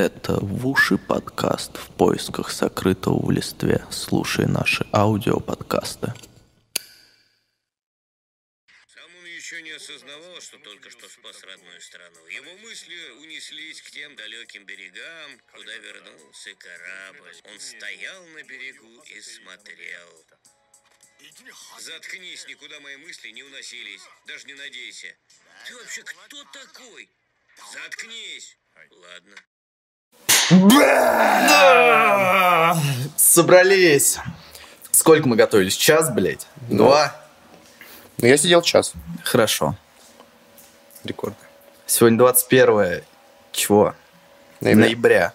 Это в уши подкаст в поисках сокрытого в листве. Слушай наши аудиоподкасты. Сам он еще не осознавал, что только что спас родную страну. Его мысли унеслись к тем далеким берегам, куда вернулся корабль. Он стоял на берегу и смотрел. Заткнись, никуда мои мысли не уносились. Даже не надейся. Ты вообще кто такой? Заткнись. Ладно. Собрались. Сколько мы готовились? Час, блядь? Два? Ну, я сидел час. Хорошо. Рекорд. Сегодня 21 чего? Ноября. Ноября.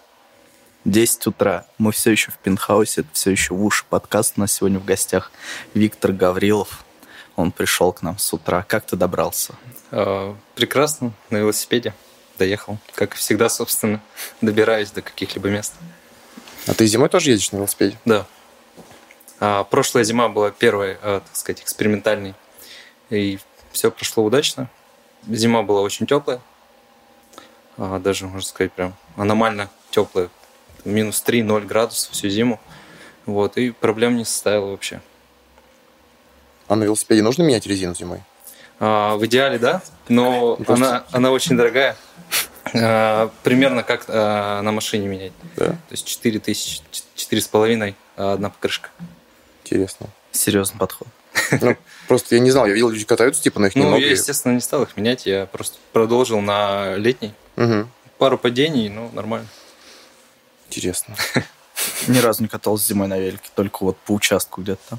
10 утра. Мы все еще в пентхаусе, это все еще в уши подкаст. У нас сегодня в гостях Виктор Гаврилов. Он пришел к нам с утра. Как ты добрался? А, прекрасно. На велосипеде доехал. Как и всегда, собственно, добираюсь до каких-либо мест. А ты зимой тоже ездишь на велосипеде? Да. А, прошлая зима была первой, а, так сказать, экспериментальной. И все прошло удачно. Зима была очень теплая. А, даже, можно сказать, прям аномально теплая. Минус 3-0 градусов всю зиму. Вот, и проблем не составило вообще. А на велосипеде нужно менять резину зимой? А, в идеале, да, но просто- она, она очень дорогая. А, примерно как а, на машине менять. Да. То есть 4 тысячи, 4 с половиной, а одна покрышка. Интересно. Серьезный подход. Ну, просто я не знал, я видел, люди катаются, типа, но их Ну, немного. я, естественно, не стал их менять, я просто продолжил на летний. Мгм. Пару падений, ну, нормально. Интересно. Ни разу не катался зимой на велике, только вот по участку где-то там.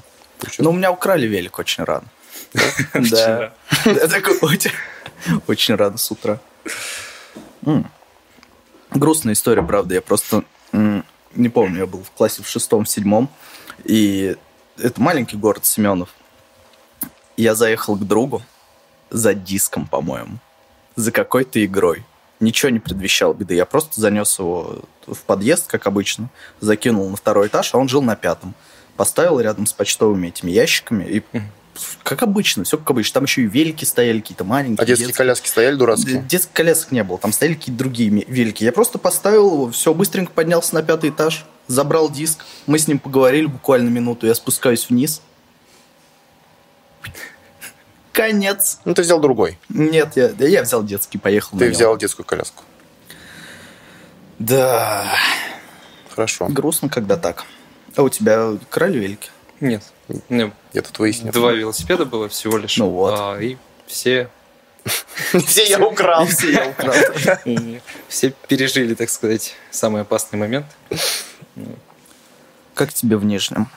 Но у меня украли велик очень рано. Да. Я такой очень- рано с утра. Грустная история, правда. Я просто не помню, я был в классе в шестом, в седьмом. И это маленький город Семенов. Я заехал к другу за диском, по-моему. За какой-то игрой. Ничего не предвещало беды. Я просто занес его в подъезд, как обычно, закинул на второй этаж, а он жил на пятом. Поставил рядом с почтовыми этими ящиками и как обычно, все как обычно. Там еще и велики стояли какие-то маленькие. А детские коляски стояли дурацкие? Детских колясок не было, там стояли какие-то другие велики. Я просто поставил его, все, быстренько поднялся на пятый этаж, забрал диск, мы с ним поговорили буквально минуту, я спускаюсь вниз. Конец. Ну, ты взял другой. Нет, я, я взял детский, поехал Ты взял детскую коляску. Да, Хорошо. грустно, когда так. А у тебя крали велики? Нет. Меня Я тут выяснил. два велосипеда было всего лишь. Ну вот. А, и все, Все я украл. Все я украл. все пережили, так сказать, самый опасный момент. Как тебе в Нижнем?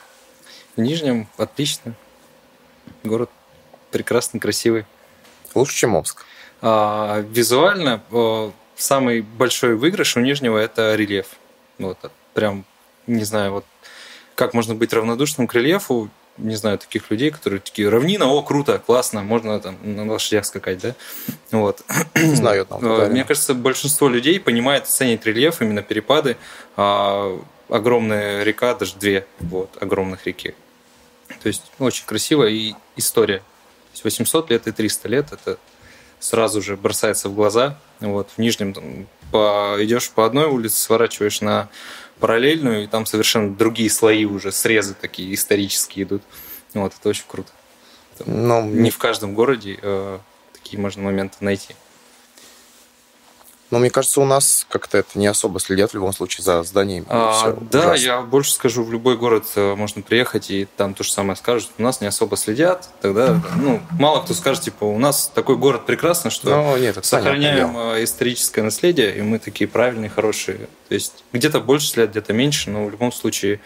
В Нижнем отлично. Город прекрасный, красивый. Лучше, чем Омск. А, визуально э, самый большой выигрыш у Нижнего это рельеф. Вот, а, прям, не знаю, вот как можно быть равнодушным к рельефу, не знаю таких людей, которые такие, равнина, о, круто, классно, можно там на лошадях скакать, да? Вот. Знаю одного. Э. Мне кажется, большинство людей понимает ценить рельеф, именно перепады. А, огромная река, даже две вот, огромных реки. То есть очень красиво и история. То есть 800 лет и 300 лет это сразу же бросается в глаза. Вот, в Нижнем там, по, идешь по одной улице, сворачиваешь на параллельную, и там совершенно другие слои уже, срезы такие исторические идут. Вот, это очень круто. Ну, Не в каждом городе э, такие можно моменты найти. Но мне кажется, у нас как-то это не особо следят в любом случае за зданиями. А, да, ужасно. я больше скажу, в любой город э, можно приехать, и там то же самое скажут. У нас не особо следят. Тогда, ну, мало кто скажет, типа, у нас такой город прекрасный, что Ну, нет, сохраняем понятное дело. э, историческое наследие, и мы такие правильные, хорошие. То есть где-то больше следят, где-то меньше, но в любом случае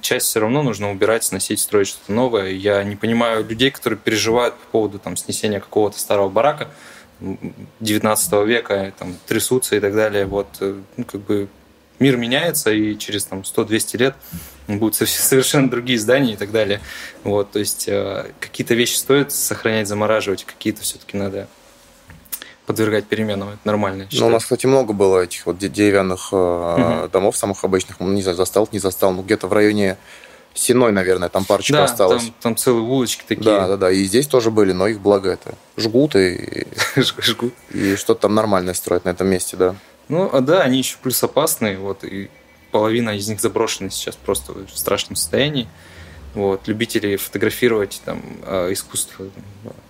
часть все равно нужно убирать, сносить, строить что-то новое. Я не понимаю людей, которые переживают по поводу там, снесения какого-то старого барака 19 века, там, трясутся и так далее. Вот, э, ну, как бы мир меняется, и через там, 100-200 лет будут совершенно другие здания и так далее. Вот, то есть э, какие-то вещи стоит сохранять, замораживать, какие-то все-таки надо подвергать переменам. Это нормально. Ну, у считаю. нас, кстати, много было этих вот де- деревянных Мгм. домов, самых обычных. Ну, Не знаю, застал, не застал. Ну, где-то в районе Сеной, наверное, там парочка да, осталось. Там, там целые улочки такие. Да, да, да. И здесь тоже были, но их благо это жгут и, жгут. и что-то там нормальное строят на этом месте, да. Ну, а да, они еще плюс опасные, вот, и половина из них заброшены сейчас просто в страшном состоянии. Вот, любители фотографировать там а, искусство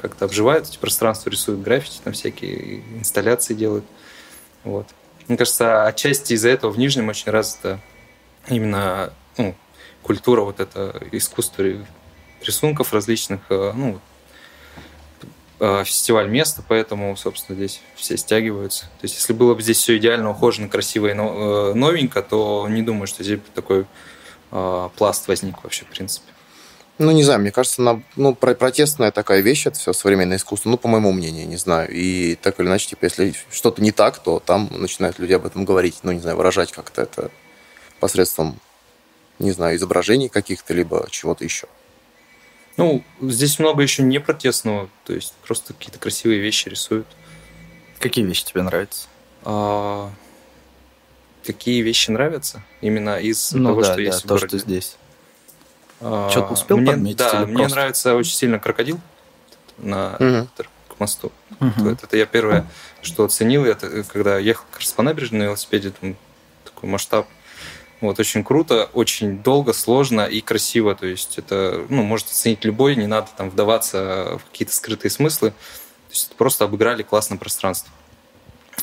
как-то обживают эти пространства, рисуют граффити, там всякие инсталляции делают. Вот. Мне кажется, отчасти из-за этого в Нижнем очень развита именно ну, культура вот это искусство рисунков различных, э, ну, э, фестиваль места, поэтому, собственно, здесь все стягиваются. То есть, если было бы здесь все идеально ухожено, красиво и э, новенько, то не думаю, что здесь такой пласт возник вообще, в принципе. Ну, не знаю, мне кажется, на, ну, протестная такая вещь, это все современное искусство, ну, по моему мнению, не знаю. И так или иначе, типа, если что-то не так, то там начинают люди об этом говорить, ну, не знаю, выражать как-то это посредством, не знаю, изображений каких-то, либо чего-то еще. Ну, здесь много еще не протестного, то есть просто какие-то красивые вещи рисуют. Какие вещи тебе нравятся? А, какие вещи нравятся? Именно из ну, того, да, что да, есть то, в городе? что здесь. А, Что-то успел мне, подметить? Да, мне просто? нравится очень сильно крокодил на к мосту. Мгм. Вот это я первое, что оценил, это когда ехал как раз по набережной на велосипеде, думаю, такой масштаб. Вот, очень круто, очень долго, сложно и красиво. То есть это, ну, может оценить любой, не надо там вдаваться в какие-то скрытые смыслы. То есть просто обыграли классно пространство.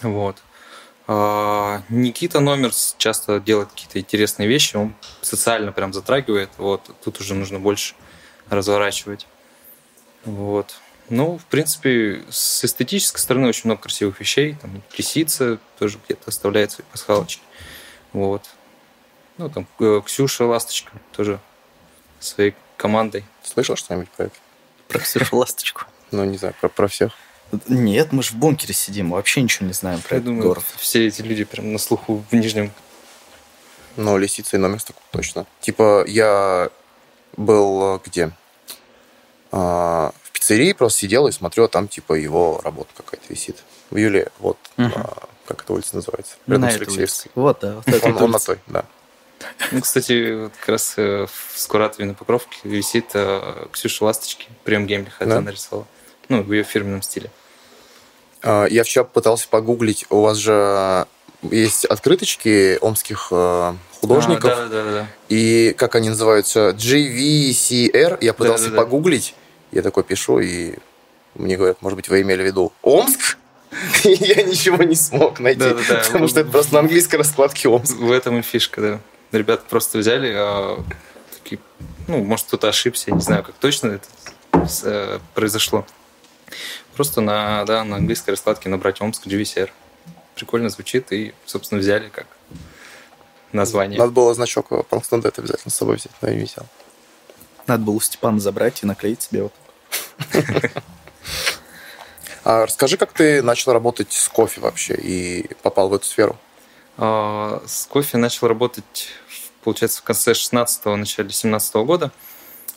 Вот. А, Никита Номерс часто делает какие-то интересные вещи, он социально прям затрагивает. Вот, тут уже нужно больше разворачивать. Вот. Ну, в принципе, с эстетической стороны очень много красивых вещей. Там лисица тоже где-то оставляет свои пасхалочки. Вот. Ну, там э, Ксюша Ласточка тоже своей командой. Слышал что-нибудь про это? Про Ксюшу Ласточку. Ну, не знаю, про, про всех. Нет, мы же в бункере сидим, вообще ничего не знаем про Я этот думаю, город. все эти люди прям на слуху в Нижнем. Ну, лисица и номер так точно. Типа, я был э, где? А, в пиццерии просто сидел и смотрел, а там, типа, его работа какая-то висит. В июле, вот, Мгм. а, как эта улица называется? На Рядом с этой Алексеевской. Вот, да. Вот Он, он на той, да. Ну, кстати, вот как раз э, в Скуратове на Покровке висит э, Ксюша Ласточки. Прям геймли хотя Да? нарисовала. Ну, в ее фирменном стиле. А, Я вчера пытался погуглить, у вас же есть открыточки омских э, художников, А, да, да, да, да. и как они называются? GVCR. Я пытался Да-да-да. погуглить, я такой пишу, и мне говорят, может быть, вы имели в виду Омск? Я ничего не смог найти, потому что это просто на английской раскладке Омск. В этом и фишка, да. Ребята просто взяли, а, такие, ну, может, кто-то ошибся, я не знаю, как точно это э, произошло. Просто на, да, на английской раскладке набрать Омск GVCR. Прикольно звучит, и, собственно, взяли как название. Надо было значок Панкстендет обязательно с собой взять, но я не взял. Надо было у Степана забрать и наклеить себе вот. А расскажи, как ты начал работать с кофе вообще и попал в эту сферу? А, С кофе начал работать, получается, в конце 16-го, начале 17 года.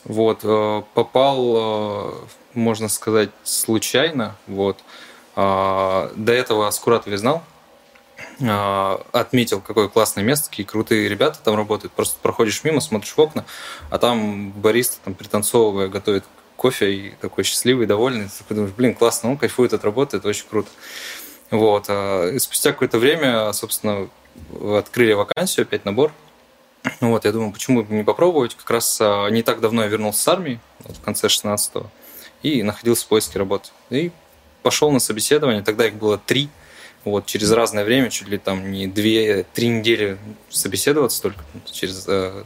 Вот, э, попал, э, можно сказать, случайно. Вот. А, До этого Скуратове знал. А, Отметил, какое классное место, какие крутые ребята там работают. Просто проходишь мимо, смотришь в окна, а там бариста, там пританцовывая, готовит кофе и такой счастливый, довольный. Ты думаешь, блин, классно, он кайфует от работы, это очень круто. Вот. а, И спустя какое-то время, собственно, открыли вакансию, опять набор. Вот, я думаю, почему бы не попробовать. Как раз а, не так давно я вернулся с армии, вот, в конце 16-го, и находился в поиске работы. И пошел на собеседование, тогда их было три. Вот, через разное время, чуть ли там не две-три недели собеседоваться только, через, э,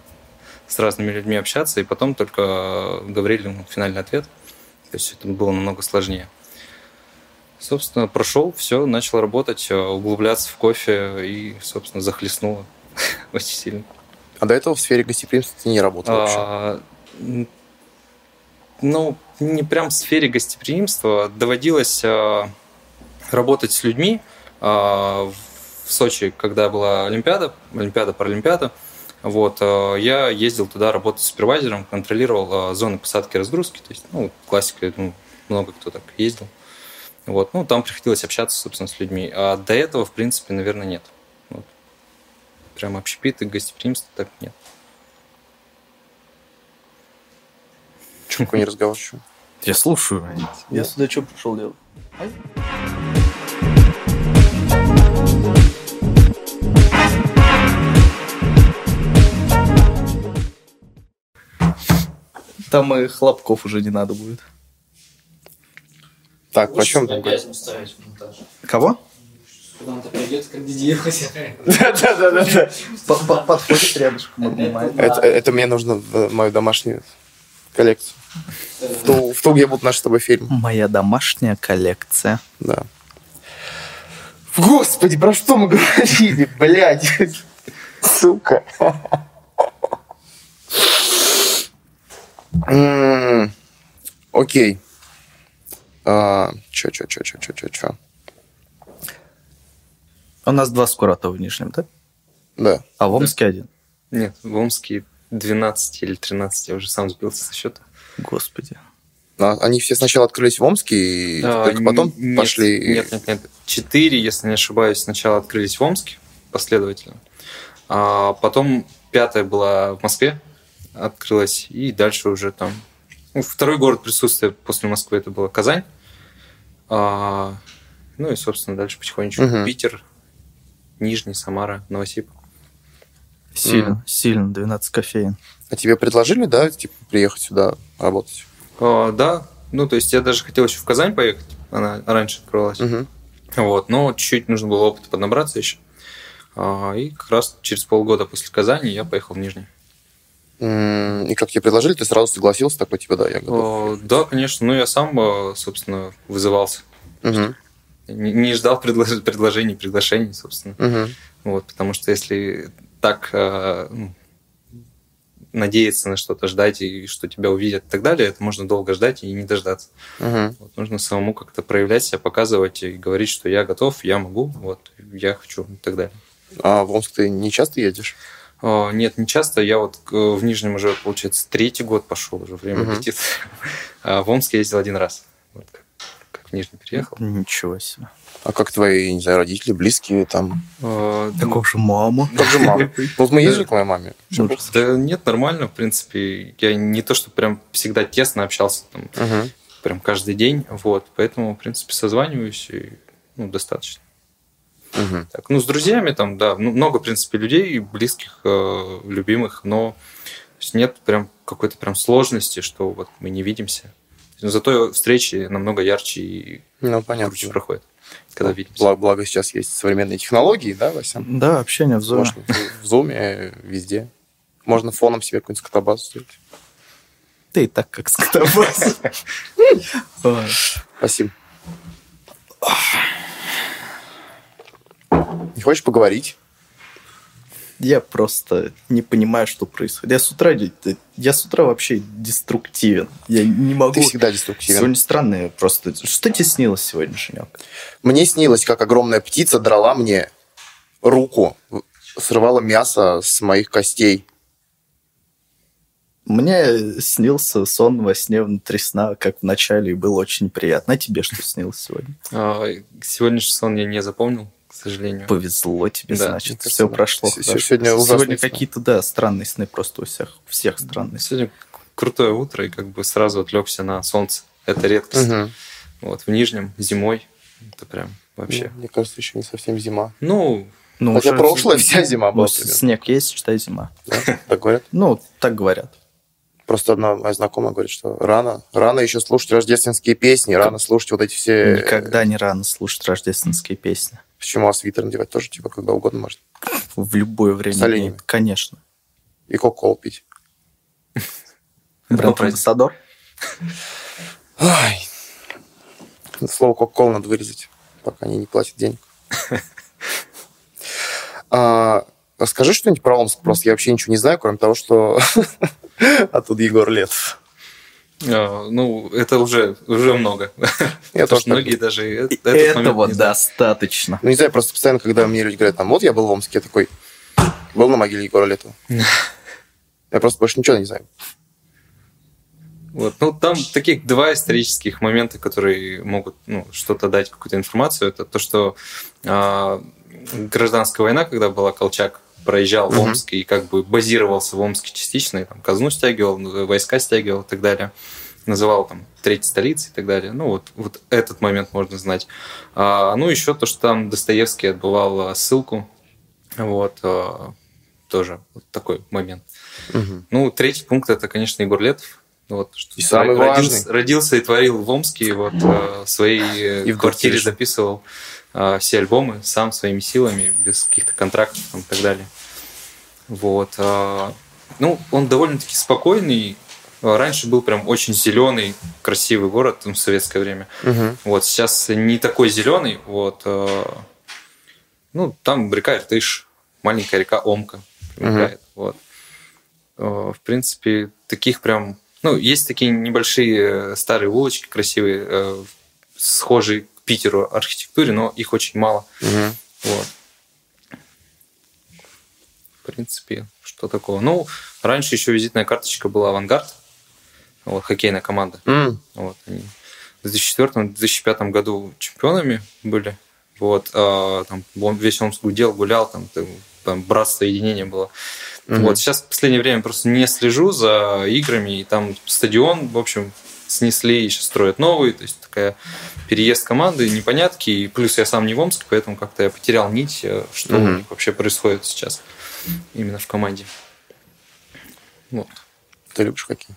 с разными людьми общаться, и потом только говорили ну, финальный ответ. То есть это было намного сложнее. Собственно, прошел, все, начал работать, э, углубляться в кофе и, собственно, захлестнуло очень сильно. А до этого в сфере гостеприимства ты не работал вообще? А, ну, не прям в сфере гостеприимства. Доводилось а, работать с людьми. А, в Сочи, когда была Олимпиада, Олимпиада, Паралимпиада, вот, я ездил туда работать супервайзером, контролировал зоны посадки и разгрузки. То есть, ну, классика, я думаю, много кто так ездил. Вот. Ну, там приходилось общаться, собственно, с людьми. А до этого, в принципе, наверное, нет. Вот. Прям общепит и гостеприимство так нет. Чем не разговор еще? Я слушаю. Я сюда что пришел делать? Там и хлопков уже не надо будет. Так, почем там? опять ставить в монтаж. Кого? Когда он придет, делать. Да-да-да. Подходит рядышком, обнимает. Это, мне нужно в мою домашнюю коллекцию. В ту, в ту, где будут наши с тобой фильмы. Моя домашняя коллекция. Да. Господи, про что мы говорили, блядь? Сука. Окей. А, Чё, чё, чё, чё, чё, чё, чё. У нас два скурата в Нижнем, да? Да. А в Омске один. Нет, в Омске 12 или 13, я уже сам сбился со счета. Господи. А Они все сначала открылись в Омске, и А, только потом нет, пошли... Нет, нет, нет. Четыре, если не ошибаюсь, сначала открылись в Омске последовательно. А потом пятая была в Москве, открылась, и дальше уже там... ну, второй город присутствия после Москвы это была Казань. А, ну и, собственно, дальше потихонечку Мгм. Питер, Нижний, Самара, Новосиб. Сильно, сильно, 12 кофеин. А тебе предложили, да, типа, приехать сюда работать? А, да, ну то есть я даже хотел еще в Казань поехать, она раньше открывалась. Мгм. Вот, но чуть-чуть нужно было опыта поднабраться еще. А, И как раз через полгода после Казани я поехал в Нижний. И как тебе предложили, ты сразу согласился, такой, типа, да, я готов. А, Да, конечно, ну я сам, а, собственно, вызывался. Мгм. Не не ждал предлож- предложений, приглашений, собственно. Мгм. Вот, потому что если так а, ну, надеяться на что-то, ждать, и что тебя увидят и так далее, это можно долго ждать и не дождаться. Мгм. Вот, нужно самому как-то проявлять себя, показывать и говорить, что я готов, я могу, вот, я хочу и так далее. А в Омск ты не часто едешь? А, Нет, не часто. Я вот э, в Нижнем уже, получается, третий год пошел, уже время Мгм. летит. А в Омск я ездил один раз. Вот как, как в Нижний переехал. Ничего себе. А как твои, не знаю, родители, близкие там? А, ну, Такого же мама. Как же мама? Вот мы ездили к моей маме. Ну, Да нет, нормально, в принципе. Я не то, что прям всегда тесно общался, там, прям каждый день, вот. Поэтому, в принципе, созваниваюсь и ну, достаточно. Мгм. Так, ну, с друзьями там, да, ну, много, в принципе, людей, близких, э, любимых, но нет прям какой-то прям сложности, что вот мы не видимся. Но зато встречи намного ярче и Ну, понятно. круче проходят, когда видимся. Благо, благо сейчас есть современные технологии, да, Вася? Да, общение в зоне. Можно в зуме, везде. Можно фоном себе какую-нибудь скотобазу сделать. Ты и так как скотобаз. Ой. Спасибо. Не хочешь поговорить? Я просто не понимаю, что происходит. Я с утра, я с утра вообще деструктивен. Я не могу... Ты всегда деструктивен. Сегодня странное просто. Что тебе снилось сегодня, Женек? Мне снилось, как огромная птица драла мне руку, срывала мясо с моих костей. Мне снился сон во сне внутри сна, как в начале, и было очень приятно. А тебе что снилось сегодня? А, сегодняшний сон я не запомнил, сожалению. Повезло тебе, Да, значит. кажется, Все да. прошло. С- хорошо. сегодня Сегодня какие-то, да, странные сны просто у всех. У всех странные. Сегодня крутое утро, и как бы сразу отвлекся на солнце. Это редкость. Мгм. Вот, в Нижнем, зимой. Это прям вообще. Мне кажется, еще не совсем зима. Ну, Ну, Хотя уже- прошлая вся зима Ну, была. примерно. снег есть, считай зима. Да? Так говорят. Ну, так говорят. Просто одна моя знакомая говорит, что рано, рано еще слушать рождественские песни, рано слушать вот эти все... Никогда не рано слушать рождественские песни. Почему а свитер надевать тоже, типа, когда угодно можно. В любое время. С оленями. Конечно. И кока-колу пить. Бренд. Амбассадор. Ай. Слово кока-кола надо вырезать, пока они не платят денег. А, Расскажи что-нибудь про Омск. Просто я вообще ничего не знаю, кроме того, что оттуда Егор Летов. А, ну, это уже, уже много. Я тоже многие так- даже э- Этого достаточно. Ну, не знаю, просто постоянно, когда мне люди говорят, там, вот я был в Омске, я такой, был на могиле Егора Летова. Я просто больше ничего не знаю. Вот. Ну, там таких два исторических момента, которые могут ну, что-то дать, какую-то информацию. Это то, что а, гражданская война, когда была, Колчак проезжал в. Омск и как бы базировался в Омске частично, и там казну стягивал, войска стягивал и так далее. Называл там третьей столицей и так далее. Ну, вот, вот этот момент можно знать. А, ну, еще то, что там Достоевский отбывал а, ссылку. Вот. а, тоже вот такой момент. Мгм. Ну, третий пункт это, конечно, Егор Летов. Вот, что И самый родился, важный. родился и творил в Омске, вот э, в своей И в квартире записывал все альбомы сам своими силами, без каких-то контрактов там, и так далее. Вот. э, ну, он довольно-таки спокойный. Э, Раньше был прям очень зеленый, красивый город ну, в советское время. Мгм. Вот сейчас не такой зеленый. Вот, ну, там река Иртыш, маленькая река Омка примыкает. Вот. Э, В принципе, таких прям... Ну, есть такие небольшие старые улочки красивые, схожие Питеру архитектуре, но их очень мало. Мгм. Вот. В принципе, что такого? Ну, раньше еще визитная карточка была «Авангард», вот, хоккейная команда. М. Вот, они в 2004-2005 году чемпионами были. Вот, а, там он- весь Омск гудел, гулял, там, там, там братство, единение было. Мгм. Вот, сейчас в последнее время просто не слежу за играми, и там стадион, в общем, снесли и сейчас строят новый, то есть такая переезд команды, непонятки, и плюс я сам не в Омске, поэтому как-то я потерял нить, э, что у Мгм. них вообще происходит сейчас именно в команде. Вот. Ты любишь хоккей?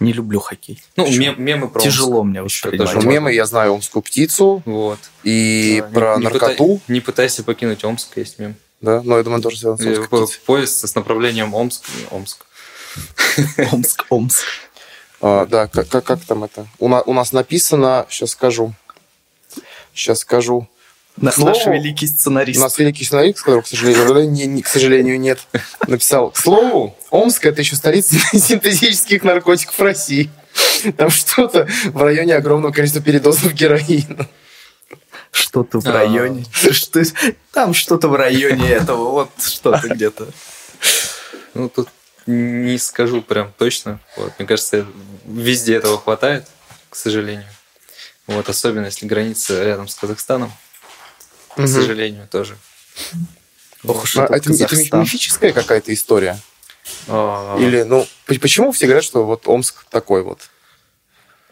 Не люблю хоккей. Ну, Почему? мем- мемы про Тяжело Омск мне еще воспринимать. даже мемы я знаю омскую птицу Вот. и Да, про не- не наркоту, пытай- не пытайся покинуть Омск, есть мем. да, но я думаю, тоже связано с Э, омской птицей. Поезд с направлением Омск. Омск. Омск, Омск. А, да, как, как, как там это? У, на- у нас написано, сейчас скажу, сейчас скажу. На- Слово- Наш великий У сценарист. нас великий сценарист, которого, к сожалению, не- не- к сожалению, нет, написал. К слову, Омск – это еще столица синтетических наркотиков России. Там что-то в районе огромного количества передозов героина. Что-то в А. районе. Что- Там что-то в районе этого. Вот что-то где-то. Ну, тут не скажу прям точно. Вот, мне кажется, везде этого хватает, к сожалению. Вот, особенно если граница рядом с Казахстаном, к Мгм. сожалению, тоже. Ох уж А Это, это Казахстан. мифическая какая-то история? А, Или, ну, почему все говорят, что вот Омск такой вот?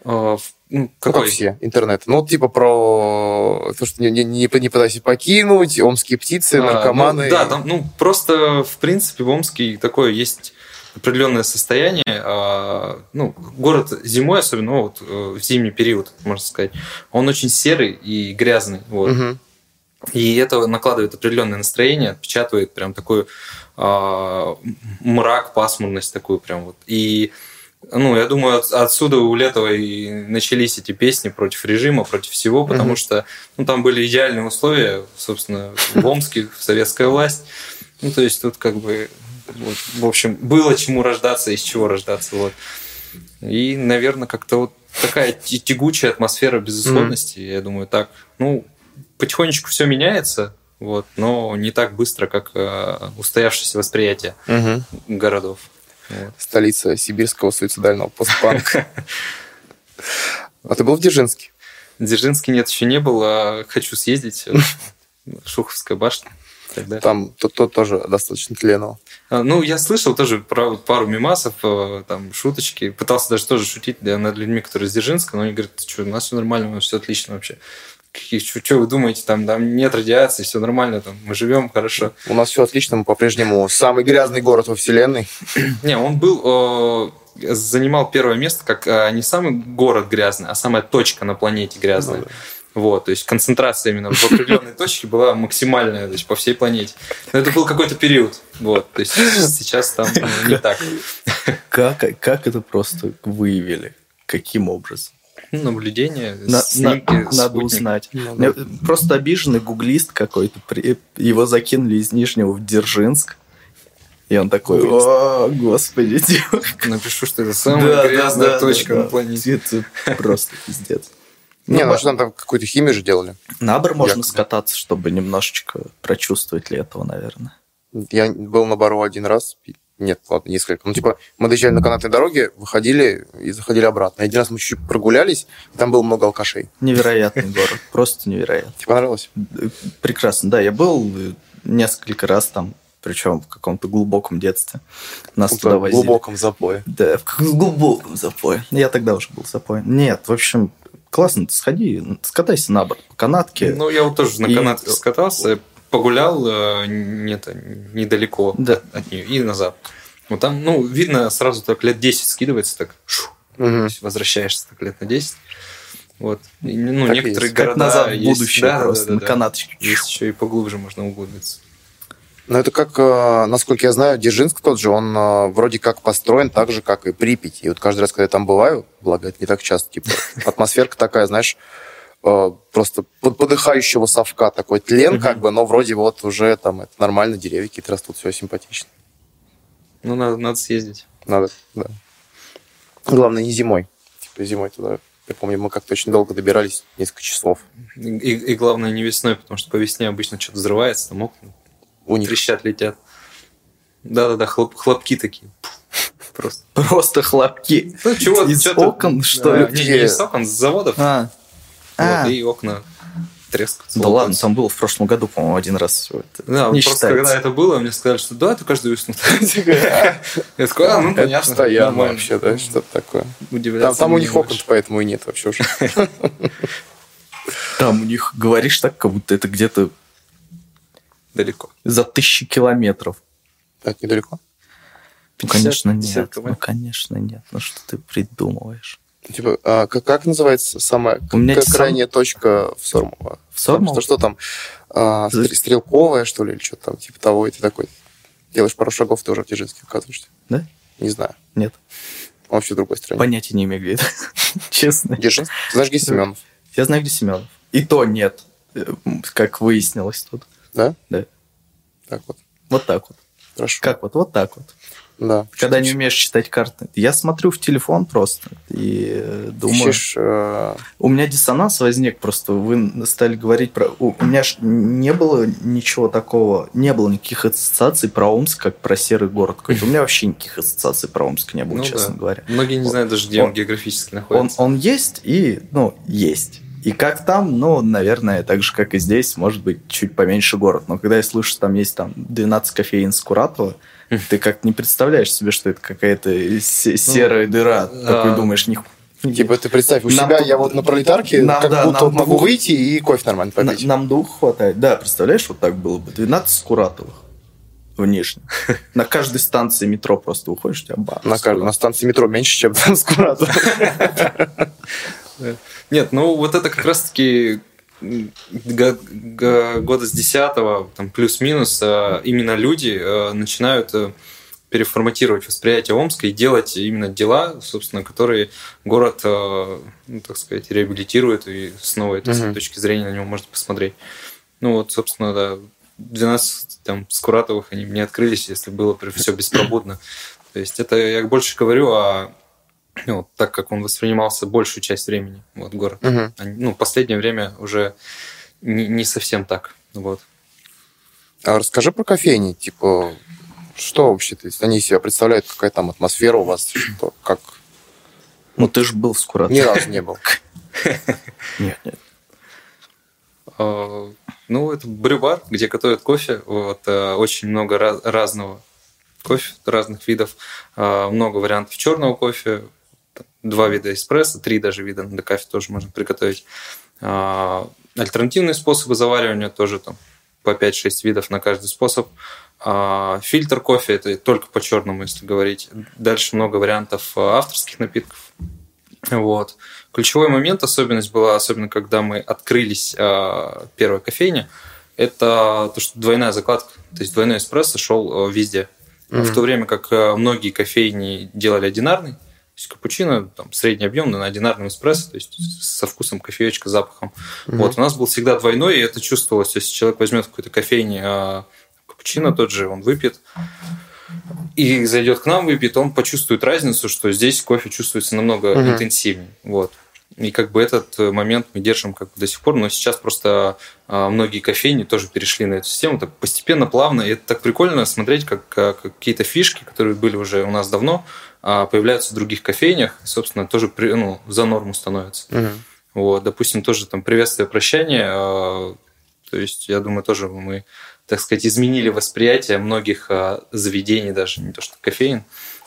а, ну, Ну, как какой? все, интернет. Ну, вот типа про то, что не, не, не, не пытайся покинуть, омские птицы, А, наркоманы. ну, да, там, ну, просто, в принципе, в Омске такое есть определенное состояние. а, ну, город зимой, особенно ну, вот, э, в зимний период, можно сказать, он очень серый и грязный. Вот. Мгм. И это накладывает определенное настроение, отпечатывает прям такой а, мрак, пасмурность такую прям вот. И ну, я думаю, от- отсюда у Летова и начались эти песни против режима, против всего, потому Мгм. что ну, там были идеальные условия, собственно, в Омске, советская власть. Ну, то есть тут как бы, вот, в общем, было чему рождаться, из чего рождаться. Вот. И, наверное, как-то вот такая тягучая атмосфера безысходности, я думаю, так. Ну, потихонечку все меняется, вот, но не так быстро, как э, устоявшееся восприятие Мгм. городов. Вот. Столица сибирского суицидального постпанка. А ты был в Дзержинске? Дзержинский нет, еще не был, а хочу съездить. Шуховская башня. Далее. Там то, то тоже достаточно тлено. А, Ну, я слышал тоже про пару мимасов, э, там, шуточки. Пытался даже тоже шутить да, над людьми, которые из Дзержинска, но они говорят, что, у нас все нормально, у нас все отлично вообще. Что вы думаете, там, там нет радиации, все нормально, там, мы живем хорошо. У нас все отлично, мы по-прежнему самый грязный город во вселенной. Не, он был, э, занимал первое место как э, не самый город грязный, а самая точка на планете грязная. Ну да. Вот, то есть концентрация именно в определенной точке была максимальная, то есть по всей планете. Но это был какой-то период, вот, то есть сейчас там ну, не так. Как, как это просто выявили? Каким образом? Ну, наблюдение, На- снимки, на- надо узнать. Ну, Мне Просто обиженный гуглист какой-то. Его закинули из Нижнего в Дзержинск. И он такой, о, господи. Напишу, что это самая грязная точка на планете. Это просто пиздец. Не, Ну, ну что там, там какую-то химию же делали. На Бар можно Якобы. скататься, чтобы немножечко прочувствовать ли этого, наверное. Я был на Бару один раз. Нет, ладно, несколько. Ну, типа, мы доезжали на канатной дороге, выходили и заходили обратно. Один раз мы чуть-чуть прогулялись, там было много алкашей. Невероятный город, просто невероятно. Тебе понравилось? Прекрасно, да, я был несколько раз там, причем в каком-то глубоком детстве. Нас В туда возили. глубоком запое. Да, в глубоком запое. Я тогда уже был запоен. Нет, в общем, классно, сходи, скатайся на борт по канатке. Ну, я вот тоже на И- канатке скатался, погулял э, нет, недалеко Да. от нее и назад. Вот там, ну, видно, сразу так лет 10 скидывается, так шу, есть возвращаешься так лет на 10. Вот. И, ну, Так некоторые есть. Как города назад в есть- будущее да, да, просто, да, на да. канаточке. Есть еще и поглубже можно углубиться. Ну, это как, э, насколько я знаю, Дзержинск тот же, он э, вроде как построен так же, как и Припять. И вот каждый раз, когда я там бываю, благо это не так часто, типа, атмосферка такая, знаешь, э, просто под подыхающего совка такой тлен, как бы, но вроде вот уже там это нормально, деревья какие-то растут, все симпатично. Ну, надо, надо съездить. Надо, да. Главное, не зимой. Типа зимой туда. Я помню, мы как-то очень долго добирались, несколько часов. И, и главное, не весной, потому что по весне обычно что-то взрывается, там окна У них трещат, летят. Да-да-да, хлоп- хлопки такие. Просто. Просто хлопки. Ну, чего, Из чё-то- окон, что Да, ли? Не, не из окон, с заводов. А, Вот, А. и окна трескаются. да ладно, там было в прошлом году, по-моему, один раз. Да, не просто считается. когда это было, мне сказали, что да, это каждую весну. Я такой, а, ну понятно. постоянно вообще, да, что-то такое. Там, у них окон, поэтому и нет вообще уже. Там у них говоришь так, как будто это где-то далеко. за тысячи километров. Это недалеко. Ну, конечно, 50 нет. км. Ну, конечно, нет. Ну, что ты придумываешь? Типа, а как, как называется самая У меня к- сам- крайняя точка в Сормово? В Сормово? Что, что там? А, стрелковая, что ли, или что-то там, типа того, и ты такой делаешь пару шагов, ты уже в Дзержинске оказываешься. Да? Не знаю. Нет. Он вообще в другой стране. Понятия не имею, где это. Честно. Дзержинск? Ты знаешь, где Семенов? Я знаю, где Семенов. И то нет, э, как выяснилось тут. Да? Да. Так вот. Вот так вот. Хорошо. Как вот? Вот так вот. Да. Когда не умеешь читать карты. Я смотрю в телефон просто и э, думаю... Ищешь, э, У меня диссонанс возник просто. Вы стали говорить про... У меня ж не было ничего такого, не было никаких ассоциаций про Омск, как про серый город какой-то. У меня вообще никаких ассоциаций про Омск не было, Ну честно да. говоря. Многие не Он- знают даже, где он он- географически Он, находится. он есть и, ну, есть. И как там, ну, наверное, так же, как и здесь, может быть, чуть поменьше город. Но когда я слышу, что там есть там 12 кофеин Скуратова, ты как не представляешь себе, что это какая-то се- серая дыра. а, Такой думаешь, них... Типа ты представь, у себя я вот на пролетарке как будто могу выйти и кофе нормально попить. нам двух хватает. Да, представляешь, вот так было бы. 12 Скуратовых в Нижнем. На каждой станции метро просто выходишь, у тебя бар. На, каждой- на станции метро меньше, чем там Скуратов. Нет, ну вот это как раз-таки года с 10 там плюс-минус, э, именно люди э, начинают э, переформатировать восприятие Омска и делать именно дела, собственно, которые город, э, ну, так сказать, реабилитирует, и с новой так сказать, Мгм. точки зрения на него можно посмотреть. Ну вот, собственно, да, 12 там Скуратовых они бы не открылись, если было все беспробудно. То есть это я больше говорю о вот так как он воспринимался большую часть времени, вот город. А, Ну, в последнее время уже не, не совсем так. Вот. А расскажи про кофейни, типа, что вообще то есть они из себя представляют, какая там атмосфера у вас, что, как... Ну, ты же был в Скуратове. Ни разу не был. Нет, нет. А, Ну, это брюбар, где готовят кофе. Вот, а, очень много раз- разного кофе, разных видов. А, Много вариантов черного кофе. Два вида эспрессо, три даже вида на декафе тоже можно приготовить. А, Альтернативные способы заваривания тоже там по 5-6 видов на каждый способ. А, Фильтр кофе это только по черному, если говорить. Дальше много вариантов а, авторских напитков. Вот. Ключевой момент, особенность была, особенно когда мы открылись первой кофейне, это то, что двойная закладка, то есть двойной эспрессо шел везде. Мгм. В то время как многие кофейни делали одинарный, то есть капучино, там, средний объем, на одинарном эспрессо, то есть со вкусом кофеечка, запахом. Вот, у нас был всегда двойной, и это чувствовалось. То есть, если человек возьмет в какой-то кофейне э, капучино тот же, он выпьет, и зайдет к нам, выпьет, он почувствует разницу, что здесь кофе чувствуется намного Мгм. интенсивнее. Вот. И как бы этот э, момент мы держим как бы до сих пор, но сейчас просто а, многие кофейни тоже перешли на эту систему, так постепенно, плавно, и это так прикольно смотреть, как, а, как какие-то фишки, которые были уже у нас давно, а, появляются в других кофейнях, и, собственно, тоже ну, за норму становятся. Мгм. Вот, допустим, тоже там приветствие, прощание. То есть, я думаю, тоже мы, так сказать, изменили восприятие многих заведений, даже не то что кофеин.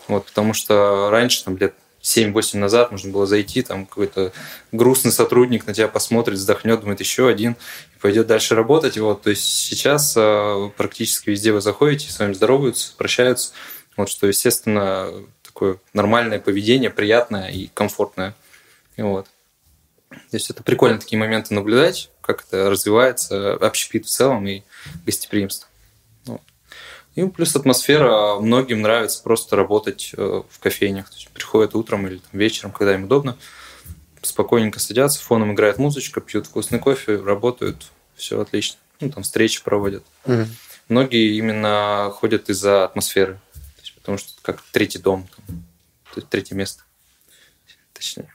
Вот, потому что раньше, там, лет 7-8 назад можно было зайти, там какой-то грустный сотрудник на тебя посмотрит, вздохнет, думает, еще один, и пойдет дальше работать. Вот, то есть сейчас э, практически везде вы заходите, с вами здороваются, прощаются. Вот, что, естественно, так такое нормальное поведение, приятное и комфортное. И вот. То есть это прикольно такие моменты наблюдать, как это развивается, общепит в целом и гостеприимство. Вот. И плюс атмосфера. Многим нравится просто работать э, в кофейнях. То есть приходят утром или там, вечером, когда им удобно, спокойненько садятся, фоном играет музычка, пьют вкусный кофе, работают, все отлично. Ну, там встречи проводят. Мгм. Многие именно ходят из-за атмосферы. Есть, потому что это как третий дом, там, третье место. Точнее.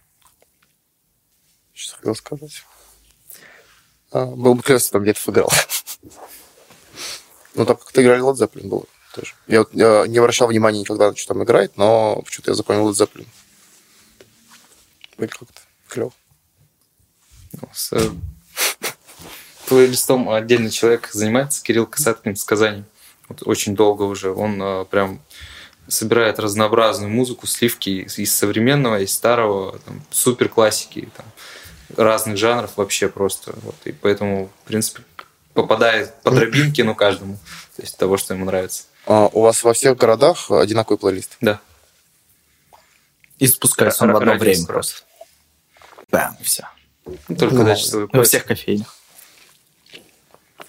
Что хотел сказать? А, был бы если там где-то играл. Ну, так как ты играли Led Zeppelin было тоже. Я, я не обращал внимания никогда, что там играет, но почему-то я запомнил Led Zeppelin. Были как-то клево. Ну, С э, плейлистом отдельный человек занимается, Кирилл Касаткин с Казани. Вот очень долго уже. Он э, прям собирает разнообразную музыку, сливки из современного, из старого, там, супер классики, там, разных жанров вообще просто. Вот. И поэтому, в принципе, попадает по тропинке, ну, каждому. То есть того, что ему нравится. А, у вас во всех городах одинаковый плейлист? Да. И спускается он в одно время просто. Бам, все. Ну, Только Ну, часовой Во всех кофейнях.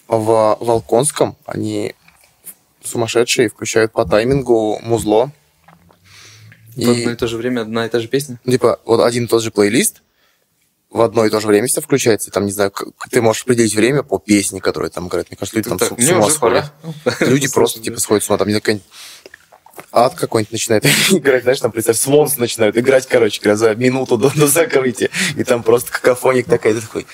В Волконском они сумасшедшие, включают по таймингу музло. В одно и то же время одна и та же песня. Типа, вот один и тот же плейлист в одно и то же время все включается, и там, не знаю, ты можешь определить время по песне, которая там играет. Мне кажется, люди там Так, с, с ума сходят. Люди просто, типа, сходят с ума. Там, не знаю, ад какой-нибудь начинает играть, знаешь, там, представь, Свонс начинают играть, короче за минуту до, до закрытия. И там просто какофоник такая, ты такой,